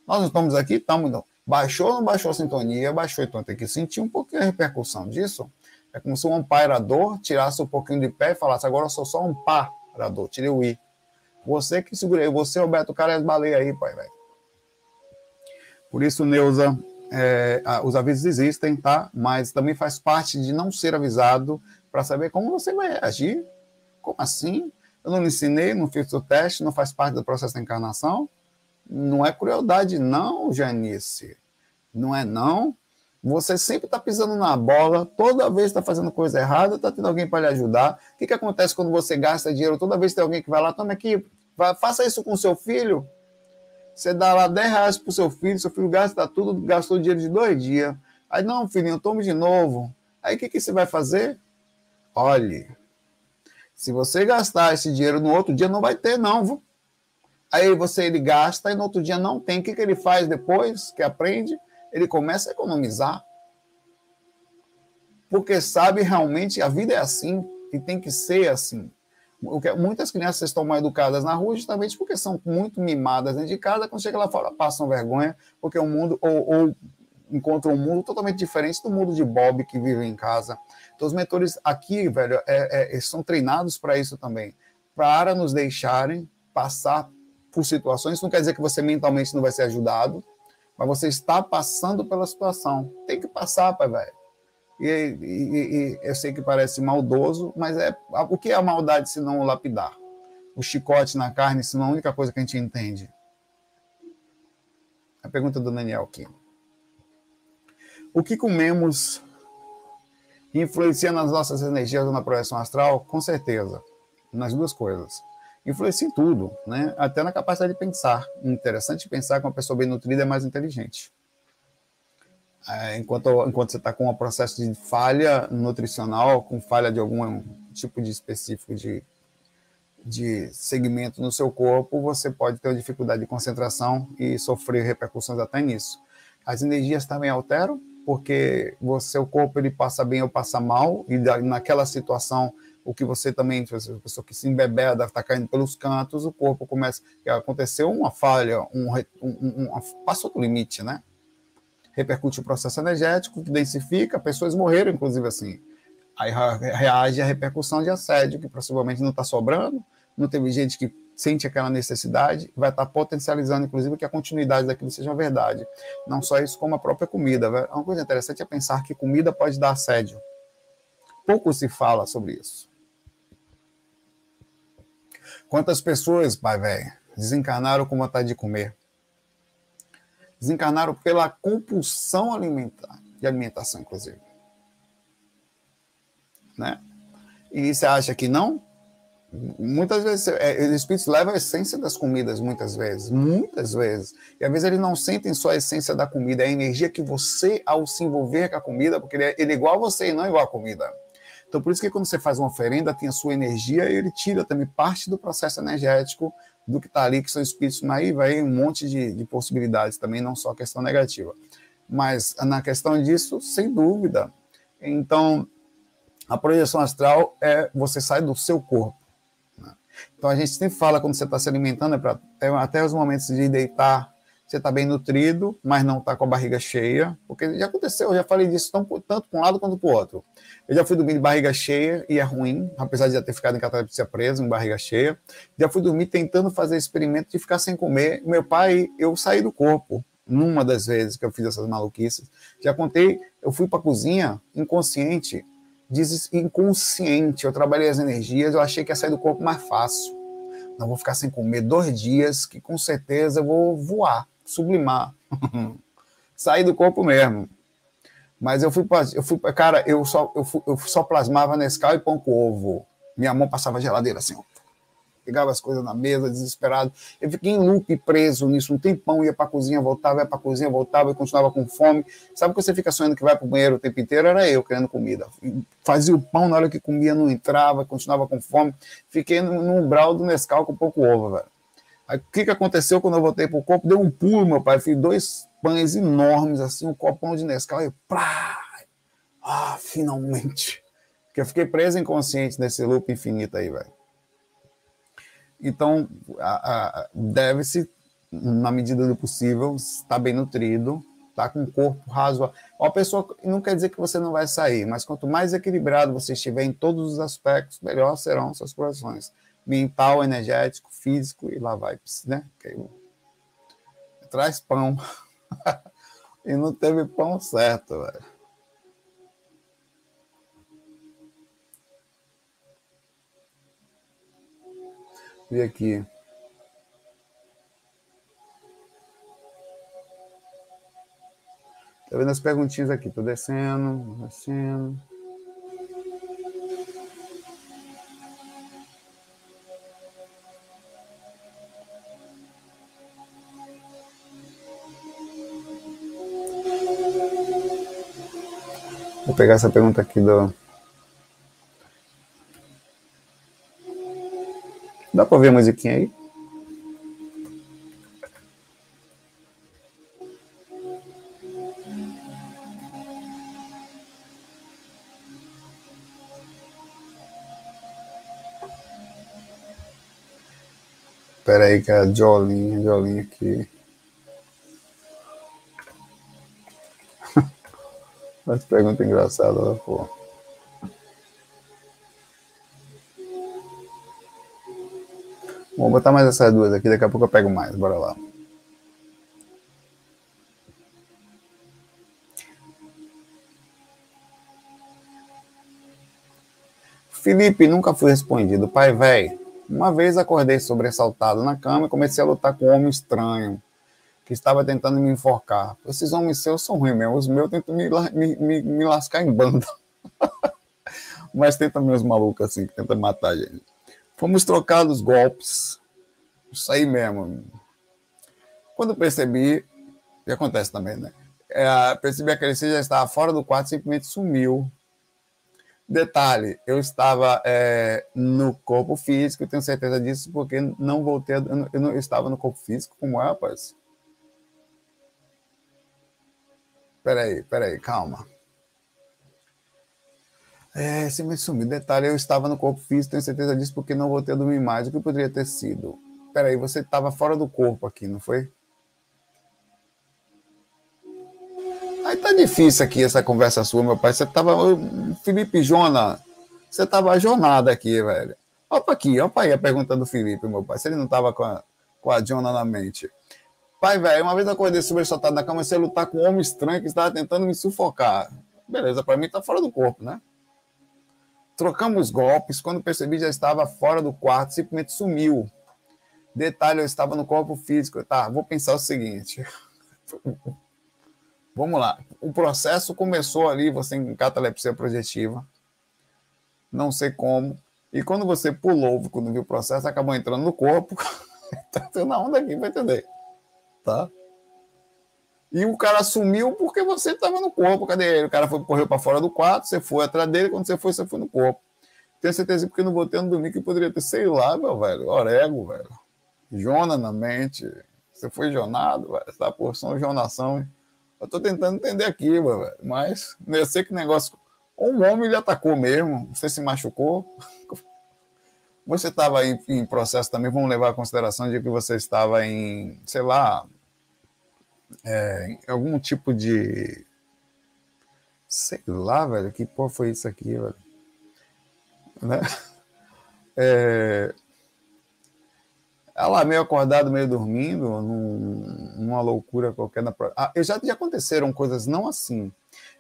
Nós não estamos aqui, estamos. Não. Baixou ou não baixou a sintonia? Baixou, então tem que sentir um pouquinho a repercussão disso. É como se um amparador tirasse um pouquinho de pé e falasse: agora eu sou só um parador, tirei o i. Você que segurei, você, Roberto Carlos Baleia aí, pai, velho. Por isso, Neuza, é, os avisos existem, tá? Mas também faz parte de não ser avisado para saber como você vai agir. Como assim? Eu não lhe ensinei, não fiz o teste, não faz parte do processo da encarnação? Não é crueldade, não, Janice. Não é não. Você sempre está pisando na bola, toda vez está fazendo coisa errada, está tendo alguém para lhe ajudar. O que, que acontece quando você gasta dinheiro? Toda vez tem alguém que vai lá, toma aqui, vai, faça isso com seu filho. Você dá lá 10 reais para o seu filho, seu filho gasta tudo, gastou dinheiro de dois dias. Aí, não, filhinho, tome de novo. Aí o que, que você vai fazer? Olhe, se você gastar esse dinheiro no outro dia, não vai ter, não. Viu? Aí você ele gasta e no outro dia não tem. O que, que ele faz depois que aprende? Ele começa a economizar. Porque sabe realmente a vida é assim e tem que ser assim. Muitas crianças estão mal educadas na rua justamente porque são muito mimadas dentro de casa, quando chega lá fora passam vergonha, porque o mundo, ou, ou encontram um mundo totalmente diferente do mundo de Bob que vive em casa. Então, os mentores aqui, velho, é, é, são treinados para isso também, para nos deixarem passar por situações. Não quer dizer que você mentalmente não vai ser ajudado, mas você está passando pela situação. Tem que passar, pai, velho. E, e, e, eu sei que parece maldoso, mas é o que é a maldade se não o lapidar? O chicote na carne, se não a única coisa que a gente entende. A pergunta do Daniel aqui. O que comemos influencia nas nossas energias ou na projeção astral? Com certeza, nas duas coisas. Influencia em tudo, né? até na capacidade de pensar. Interessante pensar que uma pessoa bem nutrida é mais inteligente. É, enquanto, enquanto você está com um processo de falha nutricional, com falha de algum tipo de específico de, de segmento no seu corpo, você pode ter uma dificuldade de concentração e sofrer repercussões até nisso. As energias também alteram, porque o seu corpo ele passa bem ou passa mal, e naquela situação, o que você também, a pessoa que se embebeda, está caindo pelos cantos, o corpo começa. Aconteceu uma falha, um, um, um, passou do limite, né? repercute o processo energético, densifica, pessoas morreram, inclusive, assim. Aí reage a repercussão de assédio, que possivelmente não está sobrando, não teve gente que sente aquela necessidade, vai estar tá potencializando, inclusive, que a continuidade daquilo seja verdade. Não só isso, como a própria comida. Uma coisa interessante é pensar que comida pode dar assédio. Pouco se fala sobre isso. Quantas pessoas, pai velho, desencarnaram com vontade de comer? desencarnaram pela compulsão alimentar, de alimentação, inclusive. Né? E você acha que não? Muitas vezes, é, os espíritos levam a essência das comidas, muitas vezes, muitas vezes. E às vezes eles não sentem só a essência da comida, é a energia que você, ao se envolver com a comida, porque ele é, ele é igual a você e não é igual à comida. Então, por isso que quando você faz uma oferenda, tem a sua energia e ele tira também parte do processo energético do que está ali, que são espíritos, aí vai um monte de, de possibilidades também, não só a questão negativa. Mas na questão disso, sem dúvida. Então, a projeção astral é você sai do seu corpo. Né? Então, a gente sempre fala quando você está se alimentando, é para é até os momentos de deitar, você está bem nutrido, mas não está com a barriga cheia, porque já aconteceu, eu já falei disso tanto, tanto para um lado quanto para o outro. Eu já fui dormir de barriga cheia e é ruim, apesar de já ter ficado em catalepsia preso, em barriga cheia. Já fui dormir tentando fazer experimento de ficar sem comer. Meu pai, eu saí do corpo, numa das vezes que eu fiz essas maluquices. Já contei, eu fui para a cozinha inconsciente, inconsciente, eu trabalhei as energias, eu achei que ia sair do corpo mais fácil. Não vou ficar sem comer dois dias, que com certeza eu vou voar sublimar. Sair do corpo mesmo. Mas eu fui, eu fui cara, eu só, eu, fui, eu só plasmava Nescau e pão com ovo. Minha mão passava geladeira assim, ó. Pegava as coisas na mesa, desesperado. Eu fiquei em loop preso nisso um tempão, ia para a cozinha, voltava, ia para a cozinha, voltava e continuava com fome. Sabe que você fica sonhando que vai para o banheiro o tempo inteiro? Era eu querendo comida. Fazia o pão, na hora que comia não entrava, continuava com fome. Fiquei no, no umbral do Nescau com pouco ovo, velho. Aí, o que, que aconteceu quando eu voltei para o copo? Deu um pulo, meu pai. Fiz dois pães enormes, assim, um copão de Nescau. E plá! Ah, finalmente! Porque eu fiquei preso inconsciente nesse loop infinito aí, velho. Então, deve-se, na medida do possível, estar bem nutrido, estar tá com o corpo razoável. Uma pessoa não quer dizer que você não vai sair, mas quanto mais equilibrado você estiver em todos os aspectos, melhor serão suas projeções mental, energético, físico e lá vai, né? Traz pão. E não teve pão certo, velho. Vi aqui. Tá vendo as perguntinhas aqui? Tô descendo, descendo. Pegar essa pergunta aqui do. Dá pra ouvir a musiquinha aí? Espera aí que é a Jolinha aqui. Mas pergunta engraçada, pô. Vou botar mais essas duas aqui, daqui a pouco eu pego mais, bora lá. Felipe, nunca fui respondido. Pai, velho, uma vez acordei sobressaltado na cama e comecei a lutar com um homem estranho que estava tentando me enforcar. Esses homens seus são ruins mesmo, os meus tentam me, me, me, me lascar em banda. Mas tem também os malucos assim, que tentam matar a gente. Fomos trocados golpes. Isso aí mesmo. Quando percebi, e acontece também, né? É, percebi que ele já estava fora do quarto, simplesmente sumiu. Detalhe, eu estava é, no corpo físico, tenho certeza disso, porque não voltei, a, eu, não, eu estava no corpo físico, como é, rapaz? Peraí, peraí, calma. É, se me sumir. Detalhe, eu estava no corpo físico, tenho certeza disso, porque não voltei a dormir mais. O que poderia ter sido? Peraí, você estava fora do corpo aqui, não foi? Aí tá difícil aqui essa conversa sua, meu pai. Você tava. Felipe Jona, você tava jornada aqui, velho. Opa aqui, opa aí a pergunta do Felipe, meu pai. Se ele não tava com a, com a Jona na mente. Pai, velho, uma vez eu acordei sobressaltado na cama, comecei a lutar com um homem estranho que estava tentando me sufocar. Beleza, para mim tá fora do corpo, né? Trocamos golpes. Quando percebi, já estava fora do quarto, simplesmente sumiu. Detalhe, eu estava no corpo físico. Tá, vou pensar o seguinte. Vamos lá. O processo começou ali, você em catalepsia projetiva. Não sei como. E quando você pulou, quando viu o processo, acabou entrando no corpo. tá na onda aqui, vai entender. Tá? E o cara sumiu porque você estava no corpo. Cadê ele? O cara foi, correu para fora do quarto, você foi atrás dele, quando você foi, você foi no corpo. Tenho certeza porque não botei no domingo que poderia ter, sei lá, meu velho, orego, velho. Jona na mente. Você foi jonado, velho. Essa porção jonação. Eu tô tentando entender aqui, velho. Mas eu sei que negócio. Um homem lhe atacou mesmo. Você se machucou. Você estava em, em processo também, vamos levar a consideração de que você estava em, sei lá, é, algum tipo de. Sei lá, velho, que porra foi isso aqui, velho? Né? É, ela meio acordado, meio dormindo, num, numa loucura qualquer. Na... Ah, já, já aconteceram coisas não assim.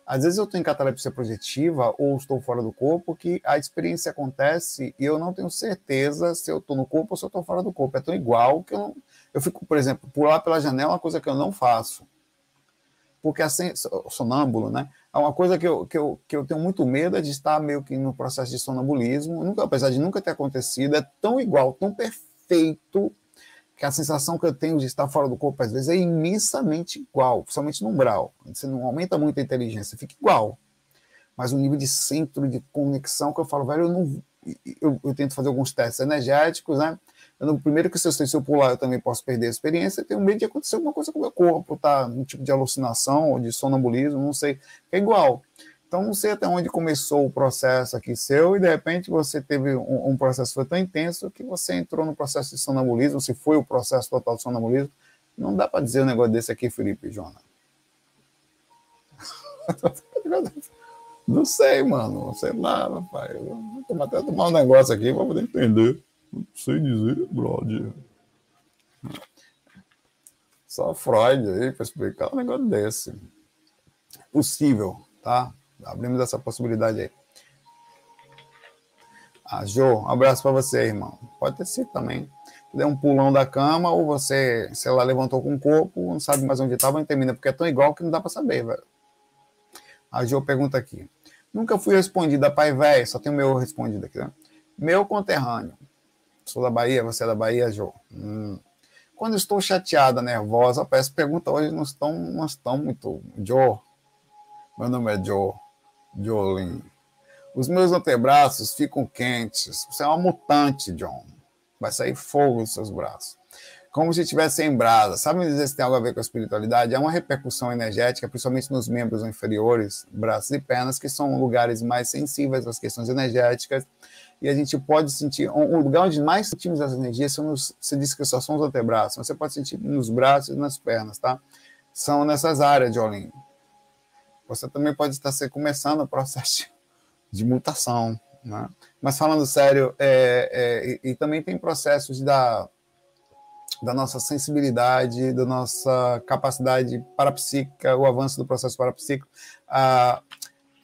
Às vezes eu em catalepsia projetiva ou estou fora do corpo, que a experiência acontece e eu não tenho certeza se eu estou no corpo ou se eu estou fora do corpo. É tão igual que eu não. Eu fico, por exemplo, pular pela janela é uma coisa que eu não faço porque assim, sonâmbulo, né? É uma coisa que eu, que, eu, que eu tenho muito medo é de estar meio que no processo de sonambulismo, nunca, apesar de nunca ter acontecido, é tão igual, tão perfeito, que a sensação que eu tenho de estar fora do corpo, às vezes, é imensamente igual, principalmente no umbral. Você não aumenta muito a inteligência, fica igual. Mas o nível de centro de conexão que eu falo, velho, eu não. Eu, eu tento fazer alguns testes energéticos, né? No primeiro que se eu, se eu pular eu também posso perder a experiência, eu tenho medo de acontecer alguma coisa com o meu corpo, tá? Um tipo de alucinação ou de sonambulismo, não sei. É igual. Então, não sei até onde começou o processo aqui seu, e de repente você teve um, um processo foi tão intenso que você entrou no processo de sonambulismo, se foi o processo total de sonambulismo. Não dá para dizer um negócio desse aqui, Felipe Jona. Não sei, mano. Sei lá, rapaz. Vou até tomar um negócio aqui para poder entender. Não sei dizer, brother. Só Freud aí para explicar um negócio desse. possível, tá? Abrimos essa possibilidade aí. Ah, Jô, um abraço para você, irmão. Pode ter sido também. Deu um pulão da cama ou você, sei lá, levantou com o corpo, não sabe mais onde estava e termina, porque é tão igual que não dá para saber, velho. A Jô pergunta aqui. Nunca fui respondida, pai velho, só tem o meu respondido aqui, né? Meu conterrâneo. Sou da Bahia, você é da Bahia, Jô? Hum. Quando estou chateada, nervosa, essa pergunta hoje não estão, não estão muito. Jô, meu nome é Joe, Jolin. Os meus antebraços ficam quentes. Você é uma mutante, John. Vai sair fogo dos seus braços. Como se estivesse em brasa. Sabe me dizer se tem algo a ver com a espiritualidade? É uma repercussão energética, principalmente nos membros inferiores, braços e pernas, que são lugares mais sensíveis às questões energéticas. E a gente pode sentir. O lugar onde mais sentimos as energias são nos. Se diz que só são os antebraços, você pode sentir nos braços e nas pernas, tá? São nessas áreas, Jolin. Você também pode estar se começando o processo de mutação. Né? Mas falando sério, é, é, e, e, também tem processos da, da nossa sensibilidade, da nossa capacidade parapsíquica, o avanço do processo parapsíquico, a,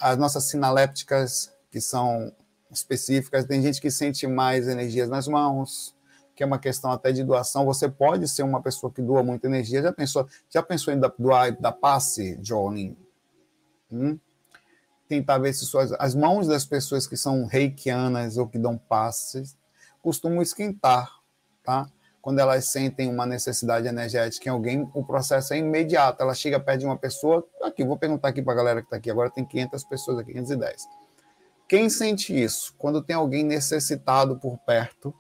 as nossas sinalépticas, que são específicas, tem gente que sente mais energias nas mãos, que é uma questão até de doação. Você pode ser uma pessoa que doa muita energia. Já pensou, já pensou em doar da passe, Jolin? Hum? tentar ver se suas, as mãos das pessoas que são reikianas ou que dão passes costumam esquentar, tá? Quando elas sentem uma necessidade energética em alguém, o processo é imediato. Ela chega perto de uma pessoa, aqui, vou perguntar aqui para a galera que está aqui, agora tem 500 pessoas aqui, 510. Quem sente isso? Quando tem alguém necessitado por perto,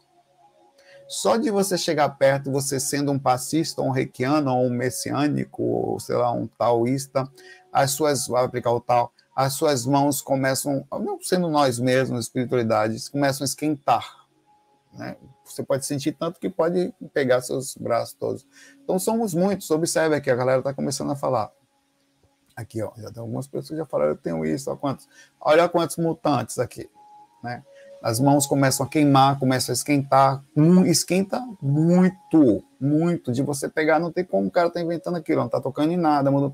só de você chegar perto, você sendo um passista, um reikiano, ou um messiânico, ou sei lá, um taoísta, as suas, vai aplicar o tal, as suas mãos começam, não sendo nós mesmos, espiritualidades, começam a esquentar. Né? Você pode sentir tanto que pode pegar seus braços todos. Então somos muitos, observe aqui, a galera está começando a falar. Aqui, ó, já tem algumas pessoas que já falaram, eu tenho isso, olha quantos, olha quantos mutantes aqui, né? As mãos começam a queimar, começam a esquentar, um, esquenta muito, muito, de você pegar, não tem como o cara tá inventando aquilo, não tá tocando em nada, mudou,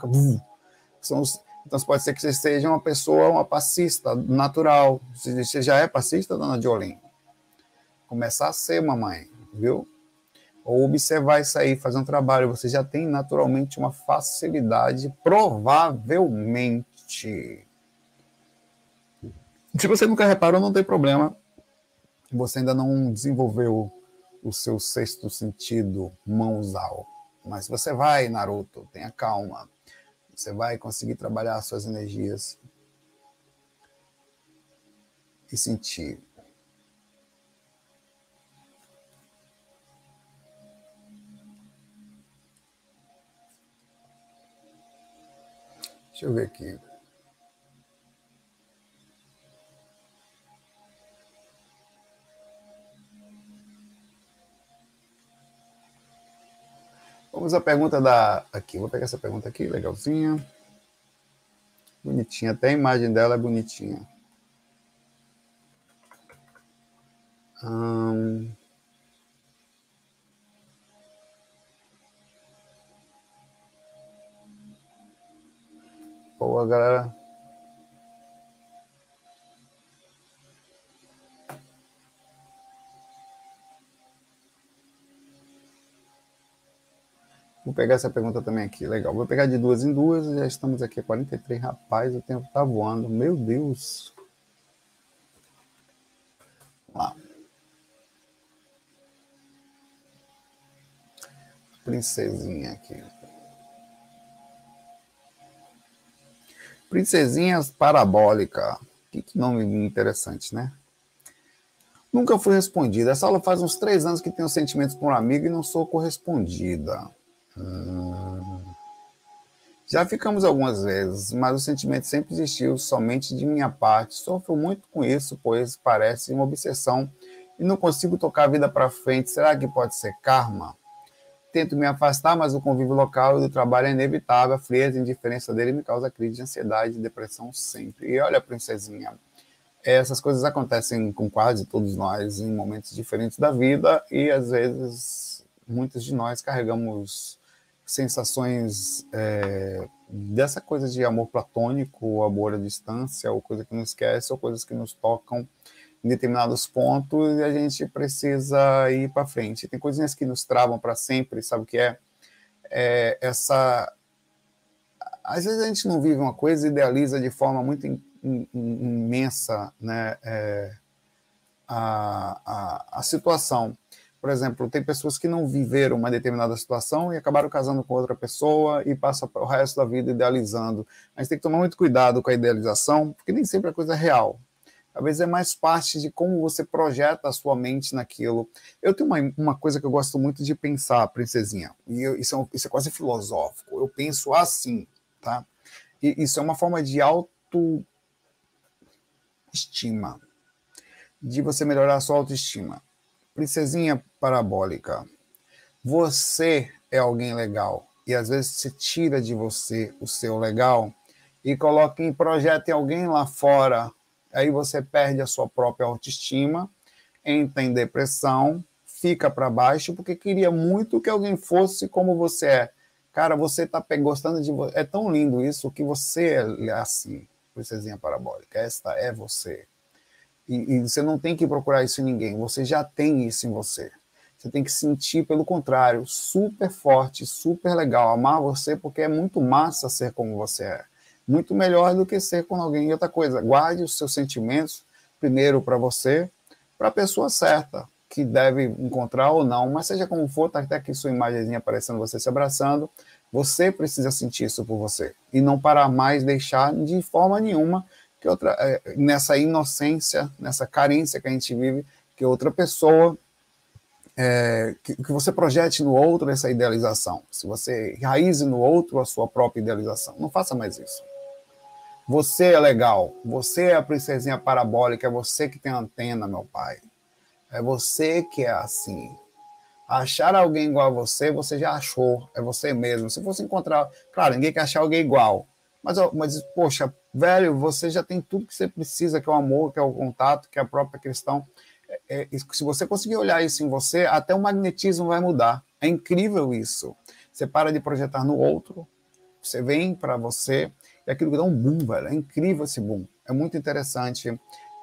são os, então, pode ser que você seja uma pessoa, uma passista natural. Você já é passista, dona Jolene? Começar a ser, mamãe, viu? Ou observar isso aí, fazer um trabalho. Você já tem naturalmente uma facilidade, provavelmente. Se você nunca reparou, não tem problema. Você ainda não desenvolveu o seu sexto sentido mãozal. Mas você vai, Naruto, tenha calma você vai conseguir trabalhar suas energias e sentir. Deixa eu ver aqui. Vamos à pergunta da. Aqui, vou pegar essa pergunta aqui, legalzinha. Bonitinha, até a imagem dela é bonitinha. Hum... Pô, a galera Vou pegar essa pergunta também aqui, legal. Vou pegar de duas em duas, já estamos aqui, 43. Rapaz, o tempo tá voando, meu Deus. Vamos lá. Princesinha aqui. Princesinhas Parabólica. Que, nome interessante, né? Nunca fui respondida. Essa aula faz uns três anos que tenho sentimentos por um amigo e não sou correspondida. Já ficamos algumas vezes, mas o sentimento sempre existiu somente de minha parte. Sofro muito com isso, pois parece uma obsessão e não consigo tocar a vida para frente. Será que pode ser karma? Tento me afastar, mas o convívio local e do trabalho é inevitável. A frieza e indiferença dele me causa crise de ansiedade e depressão sempre. E olha, princesinha, essas coisas acontecem com quase todos nós em momentos diferentes da vida e às vezes muitos de nós carregamos sensações é, dessa coisa de amor platônico, amor à distância, ou coisa que não esquece, ou coisas que nos tocam em determinados pontos e a gente precisa ir para frente. Tem coisinhas que nos travam para sempre, sabe o que é? é? Essa. Às vezes a gente não vive uma coisa e idealiza de forma muito in, in, imensa né, é, a, a, a situação. Por exemplo, tem pessoas que não viveram uma determinada situação e acabaram casando com outra pessoa e passam o resto da vida idealizando. A gente tem que tomar muito cuidado com a idealização, porque nem sempre a coisa é real. Às vezes é mais parte de como você projeta a sua mente naquilo. Eu tenho uma, uma coisa que eu gosto muito de pensar, princesinha, e eu, isso, é, isso é quase filosófico. Eu penso assim, tá? E isso é uma forma de autoestima, de você melhorar a sua autoestima. Princesinha parabólica, você é alguém legal e às vezes você tira de você o seu legal e coloca em projeto em alguém lá fora, aí você perde a sua própria autoestima, entra em depressão, fica para baixo porque queria muito que alguém fosse como você é. Cara, você tá gostando de você. É tão lindo isso que você é assim, princesinha parabólica. Esta é você. E, e, você não tem que procurar isso em ninguém, você já tem isso em você. Você tem que sentir, pelo contrário, super forte, super legal, amar você, porque é muito massa ser como você é. Muito melhor do que ser com alguém. E outra coisa, guarde os seus sentimentos primeiro para você, para a pessoa certa, que deve encontrar ou não, mas seja como for, tá até aqui sua imagem aparecendo, você se abraçando, você precisa sentir isso por você. E não parar mais, deixar de forma nenhuma que outra, é, nessa inocência, nessa carência que a gente vive, que outra pessoa, é, que, que, você projete no outro essa idealização. Se você raize no outro a sua própria idealização. Não faça mais isso. Você é legal, você é a princesinha parabólica, é você que tem antena, meu pai. É você que é assim. Achar alguém igual a você, você já achou, é você mesmo. Se fosse encontrar, claro, ninguém quer achar alguém igual, mas, mas, poxa, velho, você já tem tudo que você precisa, que é o amor, que é o contato, que é a própria questão. É, é, se você conseguir olhar isso em você, até o magnetismo vai mudar. É incrível isso. Você para de projetar no outro, você vem para você, e aquilo dá um boom, velho. É incrível esse boom. É muito interessante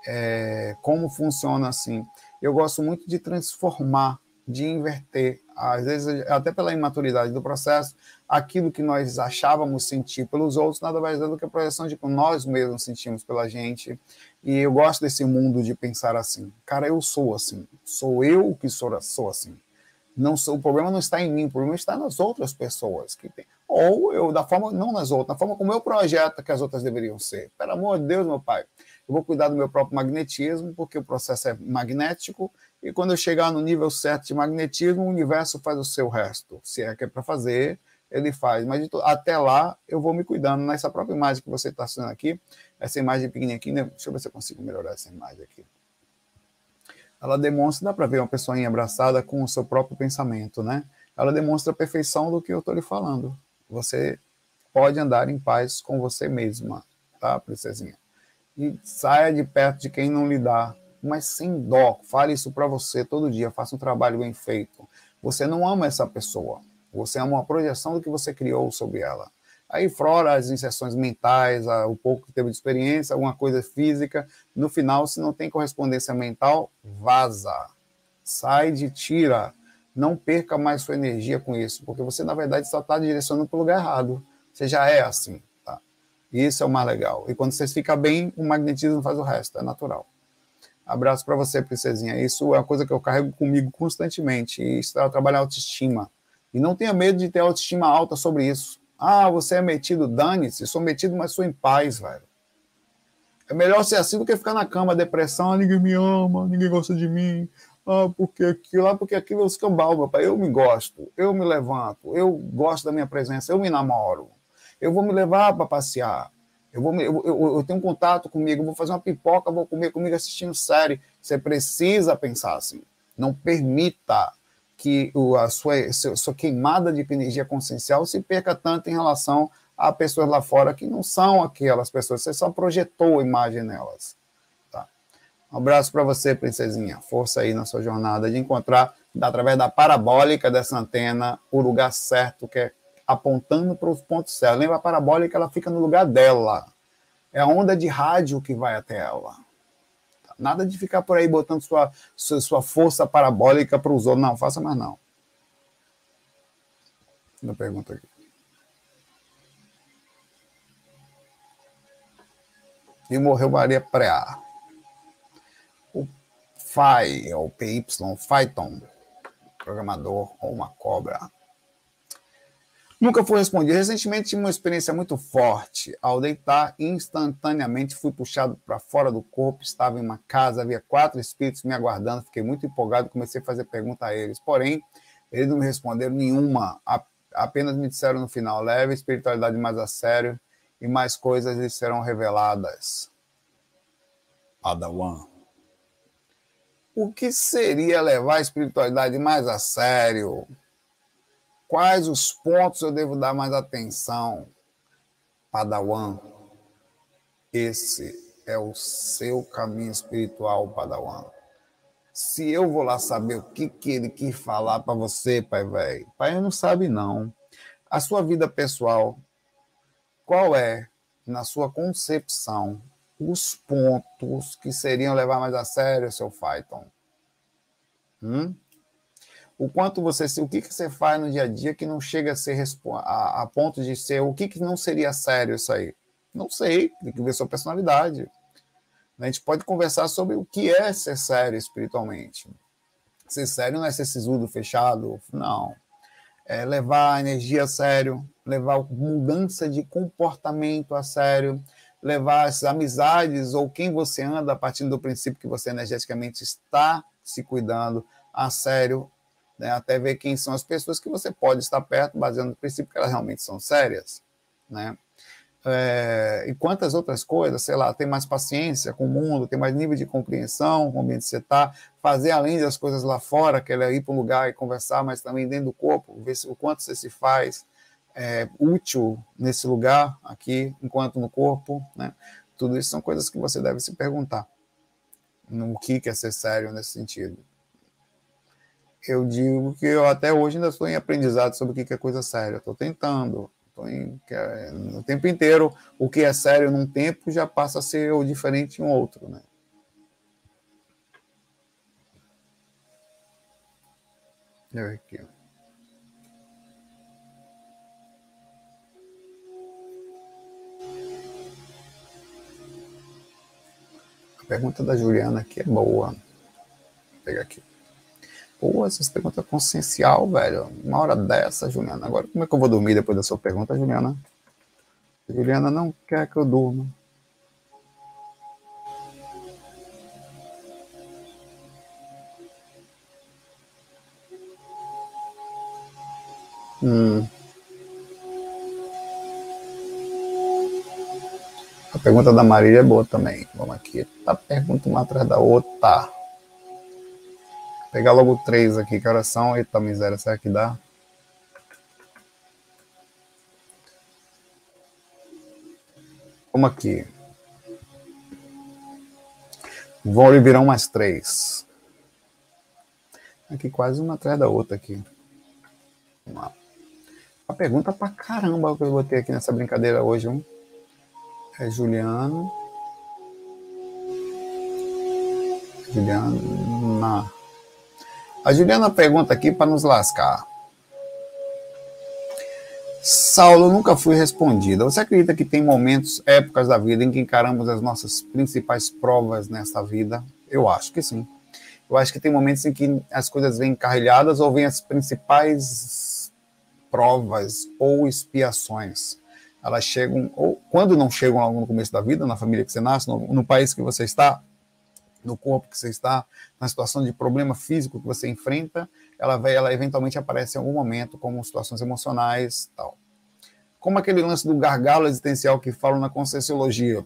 é, como funciona assim. Eu gosto muito de transformar, de inverter às vezes até pela imaturidade do processo, aquilo que nós achávamos sentir pelos outros nada mais é do que a projeção de que nós mesmos sentimos pela gente. E eu gosto desse mundo de pensar assim. Cara, eu sou assim. Sou eu que sou, sou assim. Não o problema não está em mim, o problema está nas outras pessoas que tem. Ou eu, da forma, não nas outras, da forma como eu projeto que as outras deveriam ser. Pelo amor de Deus, meu pai. Eu vou cuidar do meu próprio magnetismo, porque o processo é magnético, e quando eu chegar no nível certo de magnetismo, o universo faz o seu resto. Se é que é para fazer, ele faz. Mas até lá, eu vou me cuidando. Nessa própria imagem que você está assistindo aqui, essa imagem pequenininha aqui, né? deixa eu ver se eu consigo melhorar essa imagem aqui. Ela demonstra, dá para ver uma pessoa abraçada com o seu próprio pensamento, né? Ela demonstra a perfeição do que eu estou lhe falando. Você pode andar em paz com você mesma, tá, princesinha? E saia de perto de quem não lhe dá mas sem dó. Fale isso para você todo dia. Faça um trabalho bem feito. Você não ama essa pessoa. Você ama uma projeção do que você criou sobre ela. Aí, fora as inserções mentais, o pouco que teve de experiência, alguma coisa física, no final, se não tem correspondência mental, vaza. Sai de tira. Não perca mais sua energia com isso, porque você, na verdade, só está direcionando para o lugar errado. Você já é assim. Tá? Isso é o mais legal. E quando você fica bem, o magnetismo faz o resto, é natural. Abraço para você, princesinha. Isso é uma coisa que eu carrego comigo constantemente. E isso é trabalhar autoestima. E não tenha medo de ter autoestima alta sobre isso. Ah, você é metido, dane-se. Sou metido, mas sou em paz, velho. É melhor ser assim do que ficar na cama, depressão, ah, ninguém me ama, ninguém gosta de mim. Ah, porque aquilo, ah, porque aquilo é o escambau, meu pai. Eu me gosto, eu me levanto, eu gosto da minha presença, eu me namoro. Eu vou me levar para passear. Eu, vou, eu, eu, eu tenho um contato comigo, vou fazer uma pipoca, vou comer comigo assistindo série. Você precisa pensar assim. Não permita que a sua, sua queimada de energia consciencial se perca tanto em relação a pessoas lá fora que não são aquelas pessoas. Você só projetou a imagem nelas. Um abraço para você, princesinha. Força aí na sua jornada de encontrar, através da parabólica dessa antena, o lugar certo que é apontando para os pontos certos. Lembra a parabólica, ela fica no lugar dela. É a onda de rádio que vai até ela. Nada de ficar por aí botando sua, sua, sua força parabólica para os outros. Não, faça mais não. Uma pergunta aqui. E morreu Maria Preá. Fai, é o PY, Python, programador ou uma cobra. Nunca foi respondido. Recentemente tive uma experiência muito forte. Ao deitar, instantaneamente fui puxado para fora do corpo. Estava em uma casa, havia quatro espíritos me aguardando. Fiquei muito empolgado, comecei a fazer pergunta a eles. Porém, eles não me responderam nenhuma. Apenas me disseram no final: leve a espiritualidade mais a sério e mais coisas lhe serão reveladas. Padawan. O que seria levar a espiritualidade mais a sério? Quais os pontos eu devo dar mais atenção? Padawan, esse é o seu caminho espiritual, Padawan. Se eu vou lá saber o que, que ele quis falar para você, pai velho, pai não sabe não. A sua vida pessoal, qual é, na sua concepção, os pontos que seriam levar mais a sério seu Python? Hum? o quanto você, o que, que você faz no dia a dia que não chega a ser a, a ponto de ser, o que, que não seria sério isso aí? Não sei, tem que ver sua personalidade. A gente pode conversar sobre o que é ser sério espiritualmente. Ser sério não é ser sisudo, fechado, não. É levar a energia a sério, levar mudança de comportamento a sério, levar as amizades ou quem você anda a partir do princípio que você energeticamente está se cuidando a sério né, até ver quem são as pessoas que você pode estar perto, baseando no princípio que elas realmente são sérias, né? É, e quantas outras coisas, sei lá, ter mais paciência com o mundo, ter mais nível de compreensão com o ambiente que você está, fazer além das coisas lá fora, que é ir para um lugar e conversar, mas também dentro do corpo, ver o quanto você se faz é, útil nesse lugar aqui, enquanto no corpo, né? Tudo isso são coisas que você deve se perguntar. No que quer ser sério nesse sentido eu digo que eu até hoje ainda estou em aprendizado sobre o que é coisa séria. Estou tentando. Estou em, é, o tempo inteiro, o que é sério num tempo já passa a ser o diferente em outro, né? Aqui. A pergunta da Juliana aqui é boa. Vou pegar aqui. Pô, essas perguntas consciencial, velho. Uma hora dessa, Juliana. Agora, como é que eu vou dormir depois da sua pergunta, Juliana? Juliana não quer que eu durma. Hum. Pergunta da Marília é boa também. Vamos aqui. Tá pergunta uma atrás da outra pegar logo três aqui, que horas são? Eita miséria, será que dá? Vamos aqui. Vão virão mais três. Aqui quase uma atrás da outra aqui. Lá. Uma pergunta pra caramba que eu vou ter aqui nessa brincadeira hoje. Um. É Juliano. Juliana. A Juliana pergunta aqui para nos lascar. Saulo, nunca fui respondida. Você acredita que tem momentos, épocas da vida em que encaramos as nossas principais provas nessa vida? Eu acho que sim. Eu acho que tem momentos em que as coisas vêm encarrilhadas ou vêm as principais provas ou expiações. Elas chegam, ou quando não chegam logo no começo da vida, na família que você nasce, no, no país que você está, no corpo que você está, na situação de problema físico que você enfrenta, ela vai, ela eventualmente aparece em algum momento como situações emocionais, tal. Como aquele lance do gargalo existencial que falam na conscienciologia,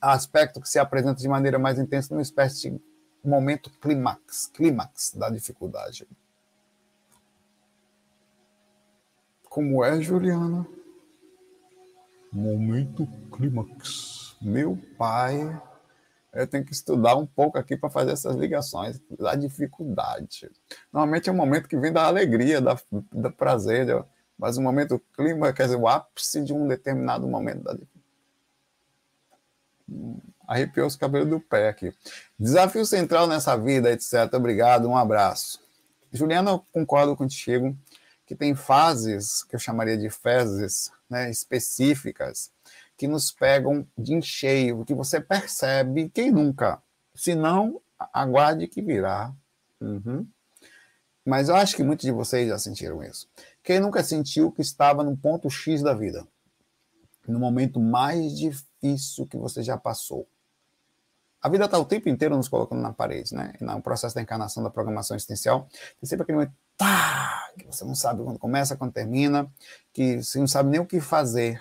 aspecto que se apresenta de maneira mais intensa numa espécie de momento clímax, clímax da dificuldade. Como é, Juliana? Momento clímax. Meu pai eu tenho que estudar um pouco aqui para fazer essas ligações, da dificuldade. Normalmente é um momento que vem da alegria, da, do prazer, Mas o momento clima, quer dizer, o ápice de um determinado momento da Arrepiou os cabelos do pé aqui. Desafio central nessa vida, etc. Obrigado, um abraço. Juliana, eu concordo contigo que tem fases, que eu chamaria de fezes, né, específicas, que nos pegam de encheio, que você percebe, quem nunca? Se não, aguarde que virá. Uhum. Mas eu acho que muitos de vocês já sentiram isso. Quem nunca sentiu que estava no ponto X da vida? No momento mais difícil que você já passou. A vida está o tempo inteiro nos colocando na parede, né? No processo da encarnação da programação existencial, tem sempre aquele momento, tá, que você não sabe quando começa, quando termina, que você não sabe nem o que fazer.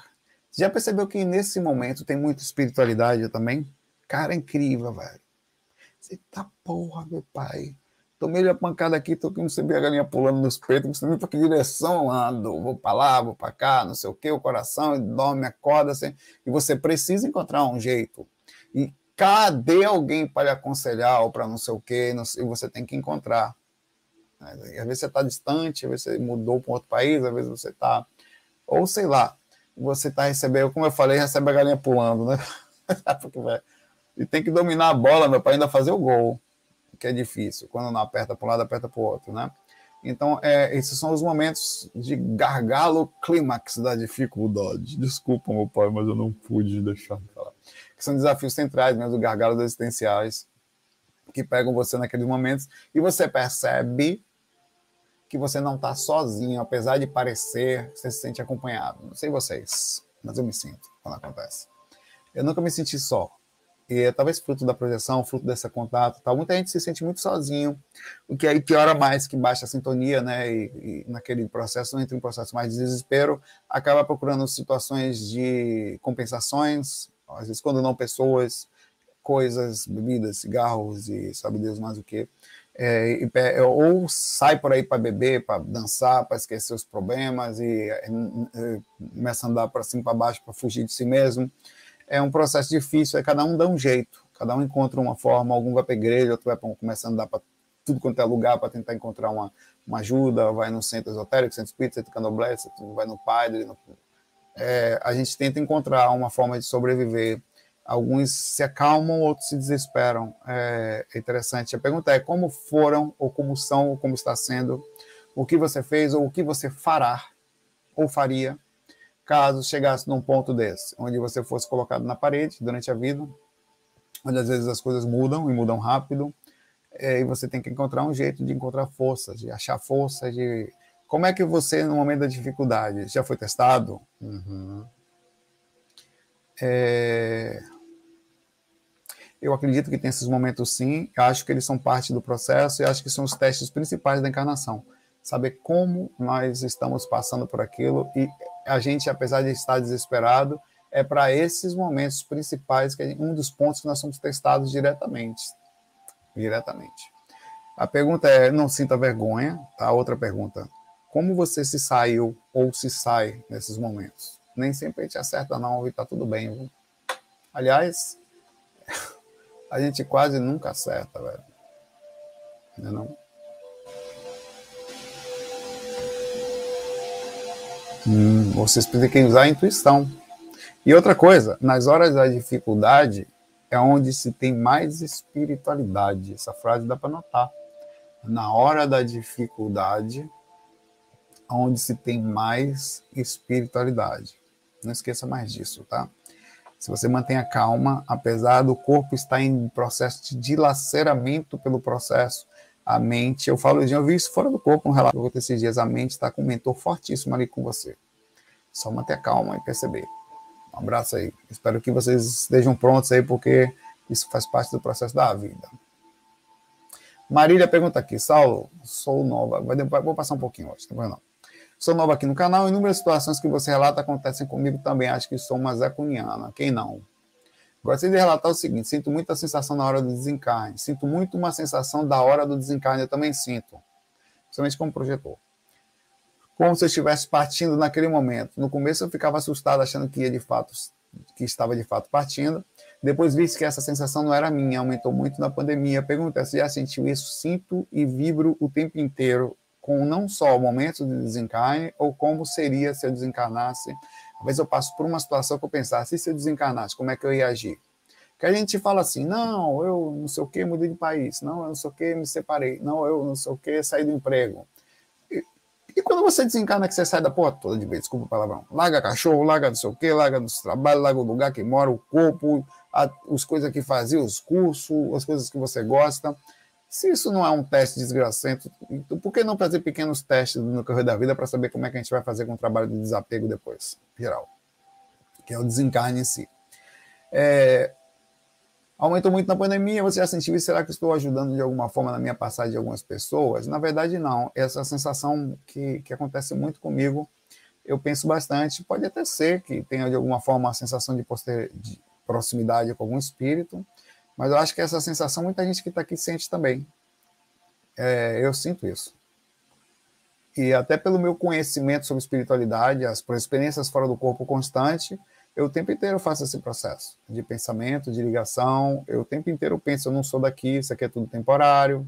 Você já percebeu que nesse momento tem muita espiritualidade também? Cara, é incrível, velho. Você tá porra, meu pai. Tomei a pancada aqui, tô aqui, não sei a galinha pulando nos peitos, não sei nem para que direção ando, vou para lá, vou para cá, não sei o que, o coração dorme, acorda, assim, e você precisa encontrar um jeito. E cadê alguém para lhe aconselhar ou para não sei o que, e você tem que encontrar. Às vezes você está distante, às vezes você mudou para outro país, às vezes você está, ou sei lá, você está recebendo, como eu falei, recebe a galinha pulando, né? e tem que dominar a bola, meu pai, ainda fazer o gol, que é difícil. Quando não aperta para um lado, aperta para o outro, né? Então, é, esses são os momentos de gargalo clímax da dificuldade. Desculpa, meu pai, mas eu não pude deixar de falar. Que são desafios centrais, mesmo, né, gargalos existenciais, que pegam você naqueles momentos e você percebe que você não está sozinho, apesar de parecer, você se sente acompanhado. Não sei vocês, mas eu me sinto quando acontece. Eu nunca me senti só. E é talvez fruto da projeção, fruto desse contato, tal. Muita gente se sente muito sozinho, o que aí piora mais, que baixa a sintonia, né? E, e naquele processo, entra em um processo mais de desespero, acaba procurando situações de compensações, às vezes quando não pessoas, coisas, bebidas, cigarros e sabe Deus mais o que. É, é, ou sai por aí para beber, para dançar, para esquecer os problemas e é, é, começa a andar para cima para baixo para fugir de si mesmo. É um processo difícil, é cada um dá um jeito, cada um encontra uma forma, algum vai para a igreja, outro vai começar a andar para tudo quanto é lugar para tentar encontrar uma, uma ajuda, vai no centro esotérico, centro espírita, centro candomblé, vai no padre. No... É, a gente tenta encontrar uma forma de sobreviver Alguns se acalmam, outros se desesperam. É interessante. A pergunta é como foram, ou como são, ou como está sendo, o que você fez, ou o que você fará, ou faria, caso chegasse num ponto desse, onde você fosse colocado na parede durante a vida, onde às vezes as coisas mudam e mudam rápido, é, e você tem que encontrar um jeito de encontrar forças, de achar força, de. Como é que você, no momento da dificuldade, já foi testado? Uhum. É... Eu acredito que tem esses momentos sim, eu acho que eles são parte do processo e acho que são os testes principais da encarnação. Saber como nós estamos passando por aquilo e a gente, apesar de estar desesperado, é para esses momentos principais que um dos pontos que nós somos testados diretamente. Diretamente. A pergunta é: não sinta vergonha? Tá? Outra pergunta: como você se saiu ou se sai nesses momentos? Nem sempre a gente acerta, não, e está tudo bem. Viu? Aliás, a gente quase nunca acerta, velho. Não é não? Hum, vocês que usar a intuição. E outra coisa, nas horas da dificuldade é onde se tem mais espiritualidade. Essa frase dá para notar. Na hora da dificuldade, onde se tem mais espiritualidade. Não esqueça mais disso, tá? Se você mantém a calma, apesar do corpo estar em processo de dilaceramento pelo processo, a mente, eu falo, eu vi isso fora do corpo, um relato que esses dias, a mente está com um mentor fortíssimo ali com você. Só manter a calma e perceber. Um abraço aí. Espero que vocês estejam prontos aí, porque isso faz parte do processo da vida. Marília pergunta aqui, Saulo, sou nova, vou passar um pouquinho hoje, não não. Sou nova aqui no canal. Inúmeras situações que você relata acontecem comigo também. Acho que sou uma zecuniana. Quem não? Gostaria de relatar o seguinte: sinto muita sensação na hora do desencarne. Sinto muito uma sensação da hora do desencarne. Eu também sinto. Principalmente como projetor. Como se eu estivesse partindo naquele momento. No começo eu ficava assustado, achando que ia de fato, que estava de fato partindo. Depois vi que essa sensação não era minha, aumentou muito na pandemia. Perguntei se já sentiu isso, sinto e vibro o tempo inteiro com não só o momento de desencarne, ou como seria se eu desencarnasse. Às vezes eu passo por uma situação que eu pensasse, e se eu desencarnasse, como é que eu ia agir? Que a gente fala assim, não, eu não sei o que, mudei de país, não, eu não sei o que, me separei, não, eu não sei o que, saí do emprego. E, e quando você desencarna que você sai da porra toda de vez, desculpa o palavrão, larga cachorro, larga não sei o que, larga dos trabalhos, larga o lugar que mora, o corpo, a, as coisas que fazia, os cursos, as coisas que você gosta. Se isso não é um teste desgracento, então por que não fazer pequenos testes no correr da vida para saber como é que a gente vai fazer com o trabalho de desapego depois, geral? Que é o desencarne em si. É, aumentou muito na pandemia, você já sentiu isso? Será que estou ajudando de alguma forma na minha passagem de algumas pessoas? Na verdade, não. Essa sensação que, que acontece muito comigo, eu penso bastante. Pode até ser que tenha de alguma forma uma sensação de, poster, de proximidade com algum espírito, mas eu acho que essa sensação muita gente que está aqui sente também. É, eu sinto isso. E até pelo meu conhecimento sobre espiritualidade, as experiências fora do corpo constante, eu o tempo inteiro faço esse processo de pensamento, de ligação. Eu o tempo inteiro penso, eu não sou daqui, isso aqui é tudo temporário.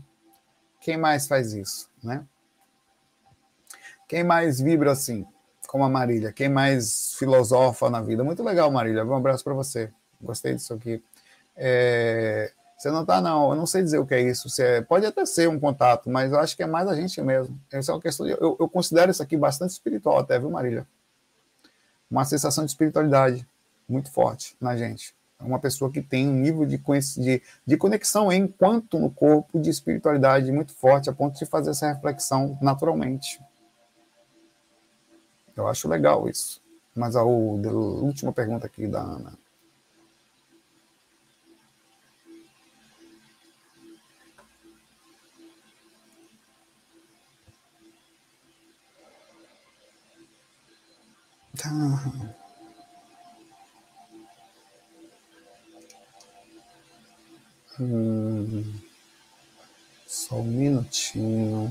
Quem mais faz isso, né? Quem mais vibra assim, como a Marília? Quem mais filosofa na vida? Muito legal, Marília. Um abraço para você. Gostei disso aqui. É... Você não tá, não. Eu não sei dizer o que é isso. É... Pode até ser um contato, mas eu acho que é mais a gente mesmo. Essa é uma questão de... eu, eu considero isso aqui bastante espiritual, até, viu, Marília? uma sensação de espiritualidade muito forte na gente. É uma pessoa que tem um nível de, de, de conexão enquanto no corpo de espiritualidade muito forte, a ponto de fazer essa reflexão naturalmente. Eu acho legal isso. Mas a, a última pergunta aqui da Ana. Tá. Hum, só um minutinho.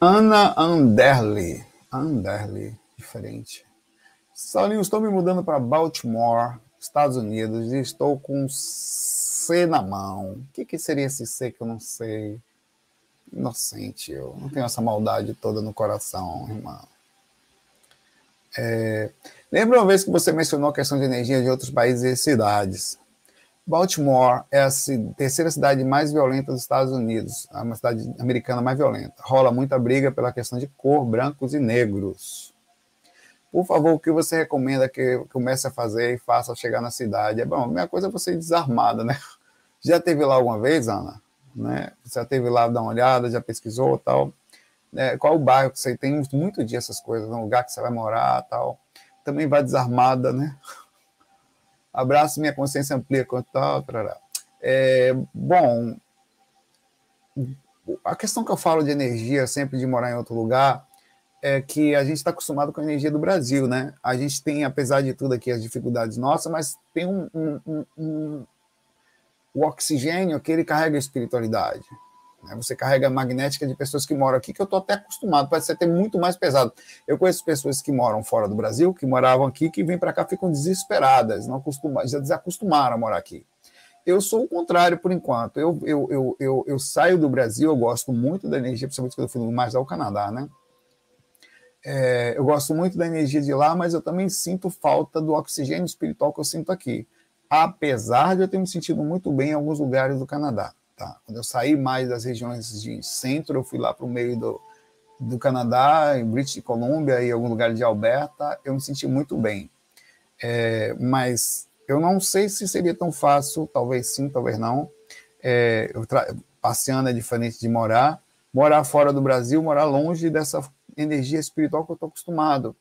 Ana Anderle. Anderle, diferente. Saulinho, estou me mudando para Baltimore, Estados Unidos, e estou com C na mão. O que, que seria esse C que eu não sei? Inocente, eu não tenho essa maldade toda no coração, irmão. É, lembra uma vez que você mencionou a questão de energia de outros países e cidades? Baltimore é a terceira cidade mais violenta dos Estados Unidos, é uma cidade americana mais violenta. Rola muita briga pela questão de cor, brancos e negros. Por favor, o que você recomenda que comece a fazer e faça chegar na cidade? É bom, a minha coisa é você ir desarmada, né? Já teve lá alguma vez, Ana? Né? Você já teve lá dar uma olhada, já pesquisou tal? É, qual o bairro que você tem muito dia essas coisas, no lugar que você vai morar tal? Também vai desarmada, né? Abraço, minha consciência amplia quanto tal, É, bom, a questão que eu falo de energia, sempre de morar em outro lugar, é que a gente está acostumado com a energia do Brasil, né? A gente tem, apesar de tudo aqui, as dificuldades nossas, mas tem um, um, um, um o oxigênio que ele carrega a espiritualidade. Né? Você carrega a magnética de pessoas que moram aqui, que eu estou até acostumado, ser até muito mais pesado. Eu conheço pessoas que moram fora do Brasil, que moravam aqui, que vêm para cá ficam desesperadas, não acostumam, já desacostumaram a morar aqui. Eu sou o contrário por enquanto. Eu, eu, eu, eu, eu saio do Brasil, eu gosto muito da energia, principalmente quando eu fui mais ao Canadá, né? É, eu gosto muito da energia de lá, mas eu também sinto falta do oxigênio espiritual que eu sinto aqui. Apesar de eu ter me sentido muito bem em alguns lugares do Canadá. Tá? Quando eu saí mais das regiões de centro, eu fui lá para o meio do, do Canadá, em British Columbia e algum lugar de Alberta, eu me senti muito bem. É, mas eu não sei se seria tão fácil, talvez sim, talvez não. É, passeando é diferente de morar. Morar fora do Brasil, morar longe dessa energia espiritual que eu estou acostumado.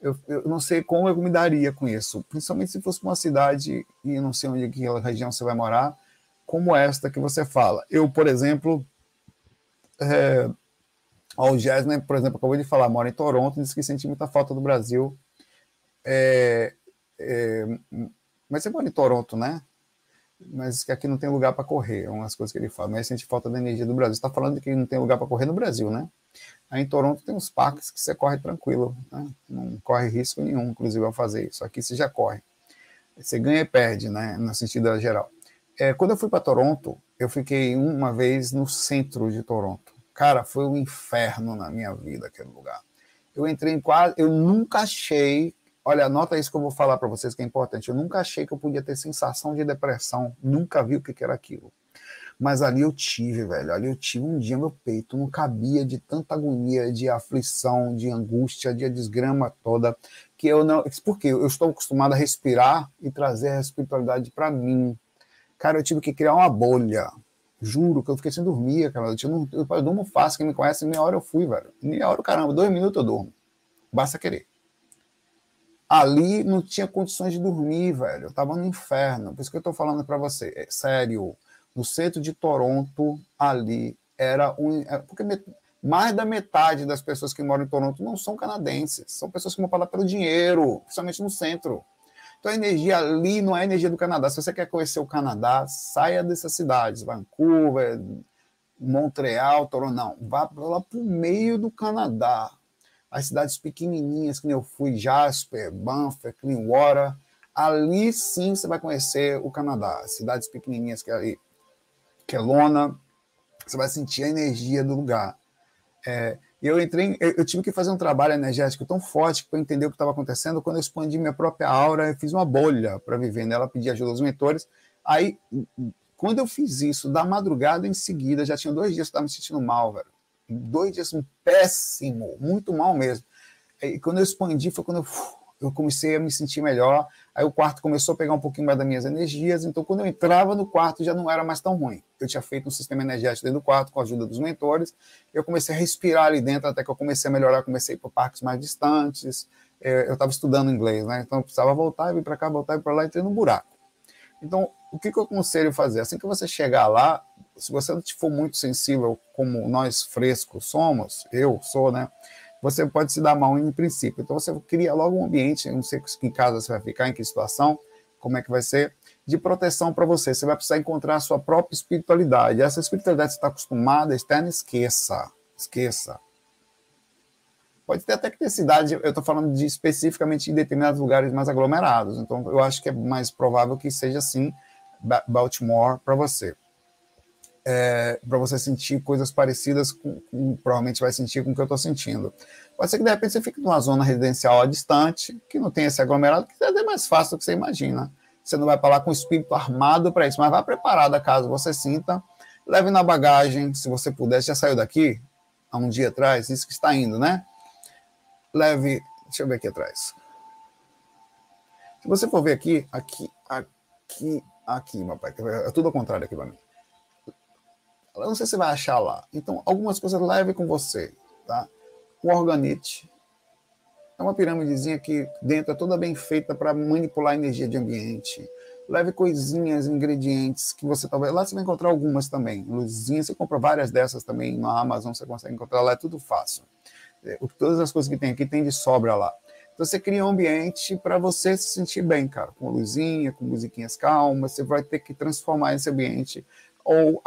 Eu, eu, não sei como eu me daria com isso, principalmente se fosse uma cidade e não sei onde que região você vai morar, como esta que você fala. Eu, por exemplo, é, o Jasmine, por exemplo, acabou de falar, mora em Toronto, disse que sente muita falta do Brasil. É, é, mas você mora em Toronto, né? Mas que aqui não tem lugar para correr, é umas coisas que ele fala. Mas sente falta da energia do Brasil. Você está falando que não tem lugar para correr no Brasil, né? Aí em Toronto tem uns parques que você corre tranquilo, né? não corre risco nenhum, inclusive, ao fazer isso. Aqui você já corre. Você ganha e perde, né? No sentido geral. É, quando eu fui para Toronto, eu fiquei uma vez no centro de Toronto. Cara, foi um inferno na minha vida aquele lugar. Eu entrei em quase. Eu nunca achei. Olha, anota isso que eu vou falar para vocês que é importante. Eu nunca achei que eu podia ter sensação de depressão. Nunca vi o que era aquilo. Mas ali eu tive, velho. Ali eu tive um dia meu peito não cabia de tanta agonia, de aflição, de angústia, de desgrama toda, que eu não. Porque eu estou acostumado a respirar e trazer a espiritualidade para mim. Cara, eu tive que criar uma bolha. Juro que eu fiquei sem dormir, cara. Eu, eu, eu durmo fácil, quem me conhece, meia hora eu fui, velho. Meia hora, caramba, dois minutos eu durmo. Basta querer. Ali não tinha condições de dormir, velho. Eu tava no inferno. Por isso que eu tô falando para você. É sério. No centro de Toronto, ali, era um. É, porque mais da metade das pessoas que moram em Toronto não são canadenses. São pessoas que vão falar pelo dinheiro, principalmente no centro. Então a energia ali não é a energia do Canadá. Se você quer conhecer o Canadá, saia dessas cidades, Vancouver, Montreal, Toronto, não. Vá lá para o meio do Canadá. As cidades pequenininhas, que eu fui, Jasper, Banff, Clearwater, ali sim você vai conhecer o Canadá. Cidades pequenininhas que é ali, Kelowna, você vai sentir a energia do lugar. É, eu entrei, eu tive que fazer um trabalho energético tão forte para entender o que estava acontecendo. Quando eu expandi minha própria aura, eu fiz uma bolha para viver nela, pedi ajuda aos mentores. Aí, quando eu fiz isso, da madrugada em seguida, já tinha dois dias que eu estava me sentindo mal, velho. Dois dias péssimo, muito mal mesmo. E quando eu expandi, foi quando eu eu comecei a me sentir melhor. Aí o quarto começou a pegar um pouquinho mais das minhas energias. Então, quando eu entrava no quarto, já não era mais tão ruim. Eu tinha feito um sistema energético dentro do quarto com a ajuda dos mentores. Eu comecei a respirar ali dentro, até que eu comecei a melhorar. Comecei a ir para parques mais distantes. É, eu estava estudando inglês, né? Então, eu precisava voltar, vir para cá, voltar, e para lá, entrei num buraco. Então, o que, que eu aconselho fazer? Assim que você chegar lá, se você não for muito sensível, como nós frescos somos, eu sou, né? Você pode se dar mal em princípio. Então você cria logo um ambiente, não sei que casa você vai ficar, em que situação, como é que vai ser, de proteção para você. Você vai precisar encontrar a sua própria espiritualidade. Essa espiritualidade que você está acostumada, externa, esqueça. Esqueça. Pode ter até que ter cidade, eu estou falando de especificamente em determinados lugares mais aglomerados. Então eu acho que é mais provável que seja assim Baltimore para você é, para você sentir coisas parecidas com, com, provavelmente vai sentir com o que eu estou sentindo. Pode ser que de repente você fique numa zona residencial distante, que não tem esse aglomerado, que é mais fácil do que você imagina. Você não vai falar com o espírito armado para isso, mas vá preparada caso você sinta. Leve na bagagem, se você puder, já saiu daqui há um dia atrás, isso que está indo, né? Leve, deixa eu ver aqui atrás. Se você for ver aqui, aqui, aqui, aqui, meu pai, é tudo ao contrário aqui para mim eu não sei se vai achar lá. Então, algumas coisas leve com você, tá? O organite é uma pirâmidezinha que dentro é toda bem feita para manipular a energia de ambiente. Leve coisinhas, ingredientes que você talvez. Lá você vai encontrar algumas também. Luzinhas, você compra várias dessas também na Amazon, você consegue encontrar lá, é tudo fácil. É, todas as coisas que tem aqui tem de sobra lá. Então você cria um ambiente para você se sentir bem, cara, com luzinha, com musiquinhas calmas, você vai ter que transformar esse ambiente ou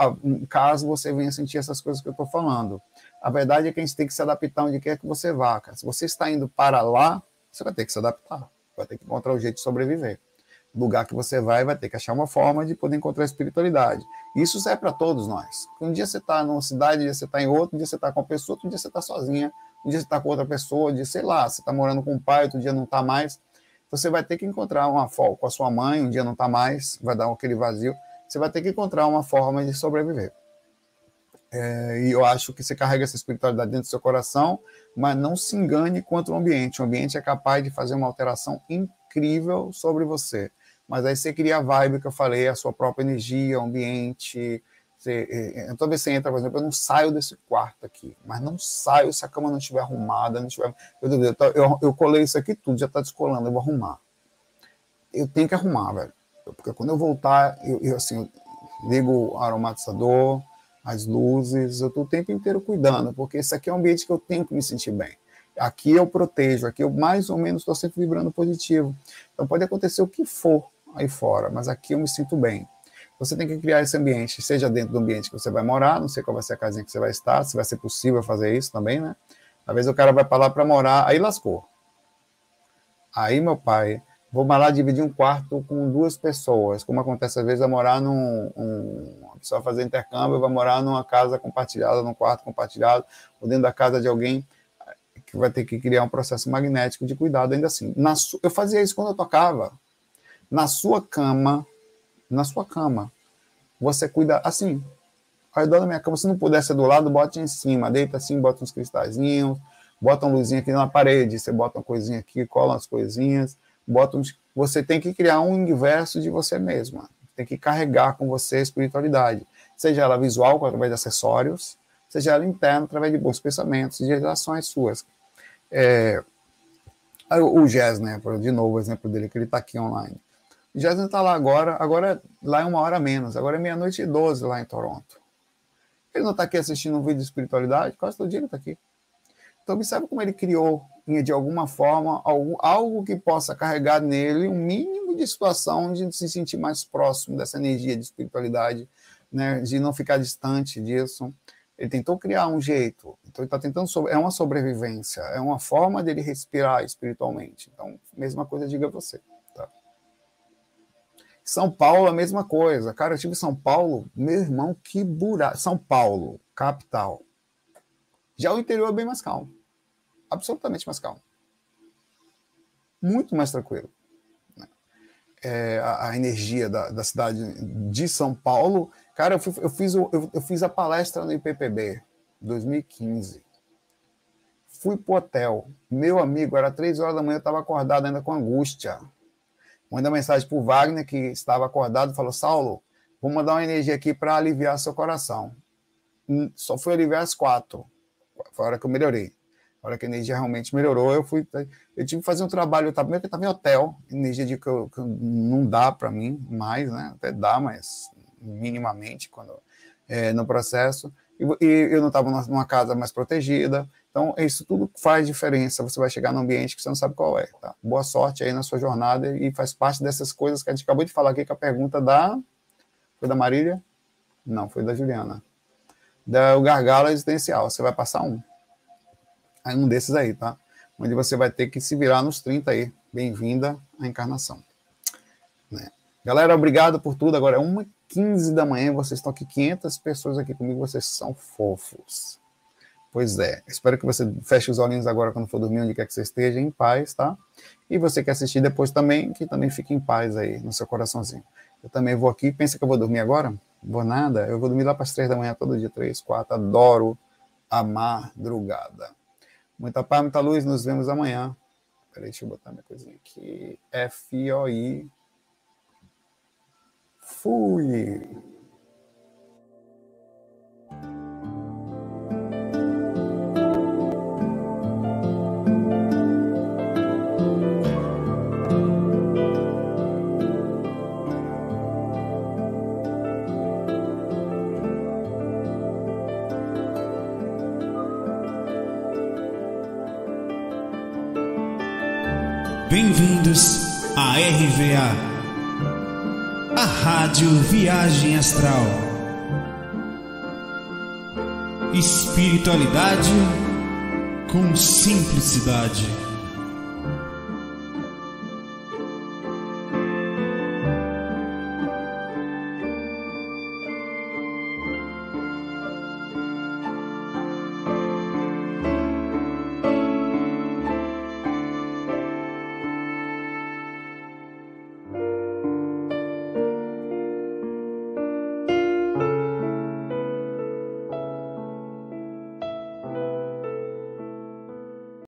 caso você venha sentir essas coisas que eu estou falando. A verdade é que a gente tem que se adaptar onde quer que você vá. Se você está indo para lá, você vai ter que se adaptar, vai ter que encontrar um jeito de sobreviver. O lugar que você vai, vai ter que achar uma forma de poder encontrar espiritualidade. Isso serve para todos nós. Um dia você está numa cidade, um dia você está em outro, um dia você está com uma pessoa, outro dia você está sozinha, um dia você está com outra pessoa, um dia, sei lá, você está morando com o pai, outro dia não está mais. Você vai ter que encontrar uma folga com a sua mãe, um dia não está mais, vai dar aquele vazio você vai ter que encontrar uma forma de sobreviver. É, e eu acho que você carrega essa espiritualidade dentro do seu coração, mas não se engane quanto ao ambiente. O ambiente é capaz de fazer uma alteração incrível sobre você. Mas aí você cria a vibe que eu falei, a sua própria energia, o ambiente. Você, é, é, toda vez que você entra, por exemplo, eu não saio desse quarto aqui, mas não saio se a cama não estiver arrumada, não estiver. Eu, eu, eu colei isso aqui tudo, já está descolando, eu vou arrumar. Eu tenho que arrumar, velho porque quando eu voltar, eu, eu assim, eu ligo o aromatizador, as luzes, eu estou o tempo inteiro cuidando, porque esse aqui é um ambiente que eu tenho que me sentir bem. Aqui eu protejo, aqui eu mais ou menos estou sempre vibrando positivo. Então pode acontecer o que for aí fora, mas aqui eu me sinto bem. você tem que criar esse ambiente, seja dentro do ambiente que você vai morar, não sei qual vai ser a casinha que você vai estar, se vai ser possível fazer isso também, né? Às vezes o cara vai para lá para morar, aí lascou. Aí, meu pai, vou lá dividir um quarto com duas pessoas, como acontece às vezes, vai morar num. Um, uma pessoa fazer intercâmbio, vai morar numa casa compartilhada, num quarto compartilhado, ou dentro da casa de alguém que vai ter que criar um processo magnético de cuidado ainda assim. Na. Eu fazia isso quando eu tocava. Na sua cama, na sua cama, você cuida assim. Ao redor da minha cama, se não puder ser do lado, bote em cima, deita assim, bota uns cristalzinhos, bota uma luzinha aqui na parede, você bota uma coisinha aqui, cola umas coisinhas, bota uns... Você tem que criar um universo de você mesma. Tem que carregar com você a espiritualidade. Seja ela visual, através de acessórios, seja ela interna, através de bons pensamentos, de relações suas. É, o Jazz, né? De novo, o exemplo dele, que ele está aqui online. O Jazz está lá agora, agora lá é uma hora menos, agora é meia-noite e doze lá em Toronto. Ele não está aqui assistindo um vídeo de espiritualidade, quase todo dia ele está aqui. Então, observe como ele criou, de alguma forma, algo, que possa carregar nele um mínimo de situação de se sentir mais próximo dessa energia de espiritualidade, né, de não ficar distante disso. Ele tentou criar um jeito, então ele está tentando, é uma sobrevivência, é uma forma dele respirar espiritualmente. Então, mesma coisa, diga você. Tá? São Paulo, a mesma coisa. Cara, eu tive São Paulo, meu irmão, que buraco. São Paulo, capital. Já o interior é bem mais calmo. Absolutamente mais calmo. Muito mais tranquilo. Né? É, a, a, energia da, da cidade de São Paulo Cara, eu, fui, eu, fiz, eu, eu, fiz a palestra no IPPB, 2015. Fui pro hotel. Meu amigo, era três horas da manhã, eu estava acordado ainda com angústia. Mandei mensagem para o Wagner, que estava acordado, falou: Saulo, vou mandar uma energia aqui para aliviar seu coração. Hum, só fui aliviar às quatro. Foi a hora que eu melhorei. A hora que a energia realmente melhorou, eu fui. Eu tive que fazer um trabalho. Eu estava, eu estava em hotel, energia de que, eu, que não dá para mim mais, né? Até dá, mas minimamente quando é, no processo, e, e eu não estava numa casa mais protegida. Então, isso tudo faz diferença. Você vai chegar num ambiente que você não sabe qual é. Tá? Boa sorte aí na sua jornada e faz parte dessas coisas que a gente acabou de falar aqui com a pergunta da. Foi da Marília? Não, foi da Juliana. Da, o gargalo existencial. Você vai passar um. Aí um desses aí, tá? Onde você vai ter que se virar nos 30 aí. Bem-vinda à encarnação. Né? Galera, obrigado por tudo. Agora é uma 15 da manhã, vocês estão aqui, 500 pessoas aqui comigo, vocês são fofos. Pois é, espero que você feche os olhinhos agora quando for dormir, onde quer que você esteja, em paz, tá? E você que assistir depois também, que também fique em paz aí, no seu coraçãozinho. Eu também vou aqui, pensa que eu vou dormir agora? Vou nada, eu vou dormir lá para as três da manhã, todo dia, três, quatro, adoro a madrugada. Muita paz, muita luz, nos vemos amanhã. Peraí, deixa eu botar minha coisinha aqui. F-O-I Fui. Bem-vindos RVA a Rádio Viagem Astral. Espiritualidade com simplicidade.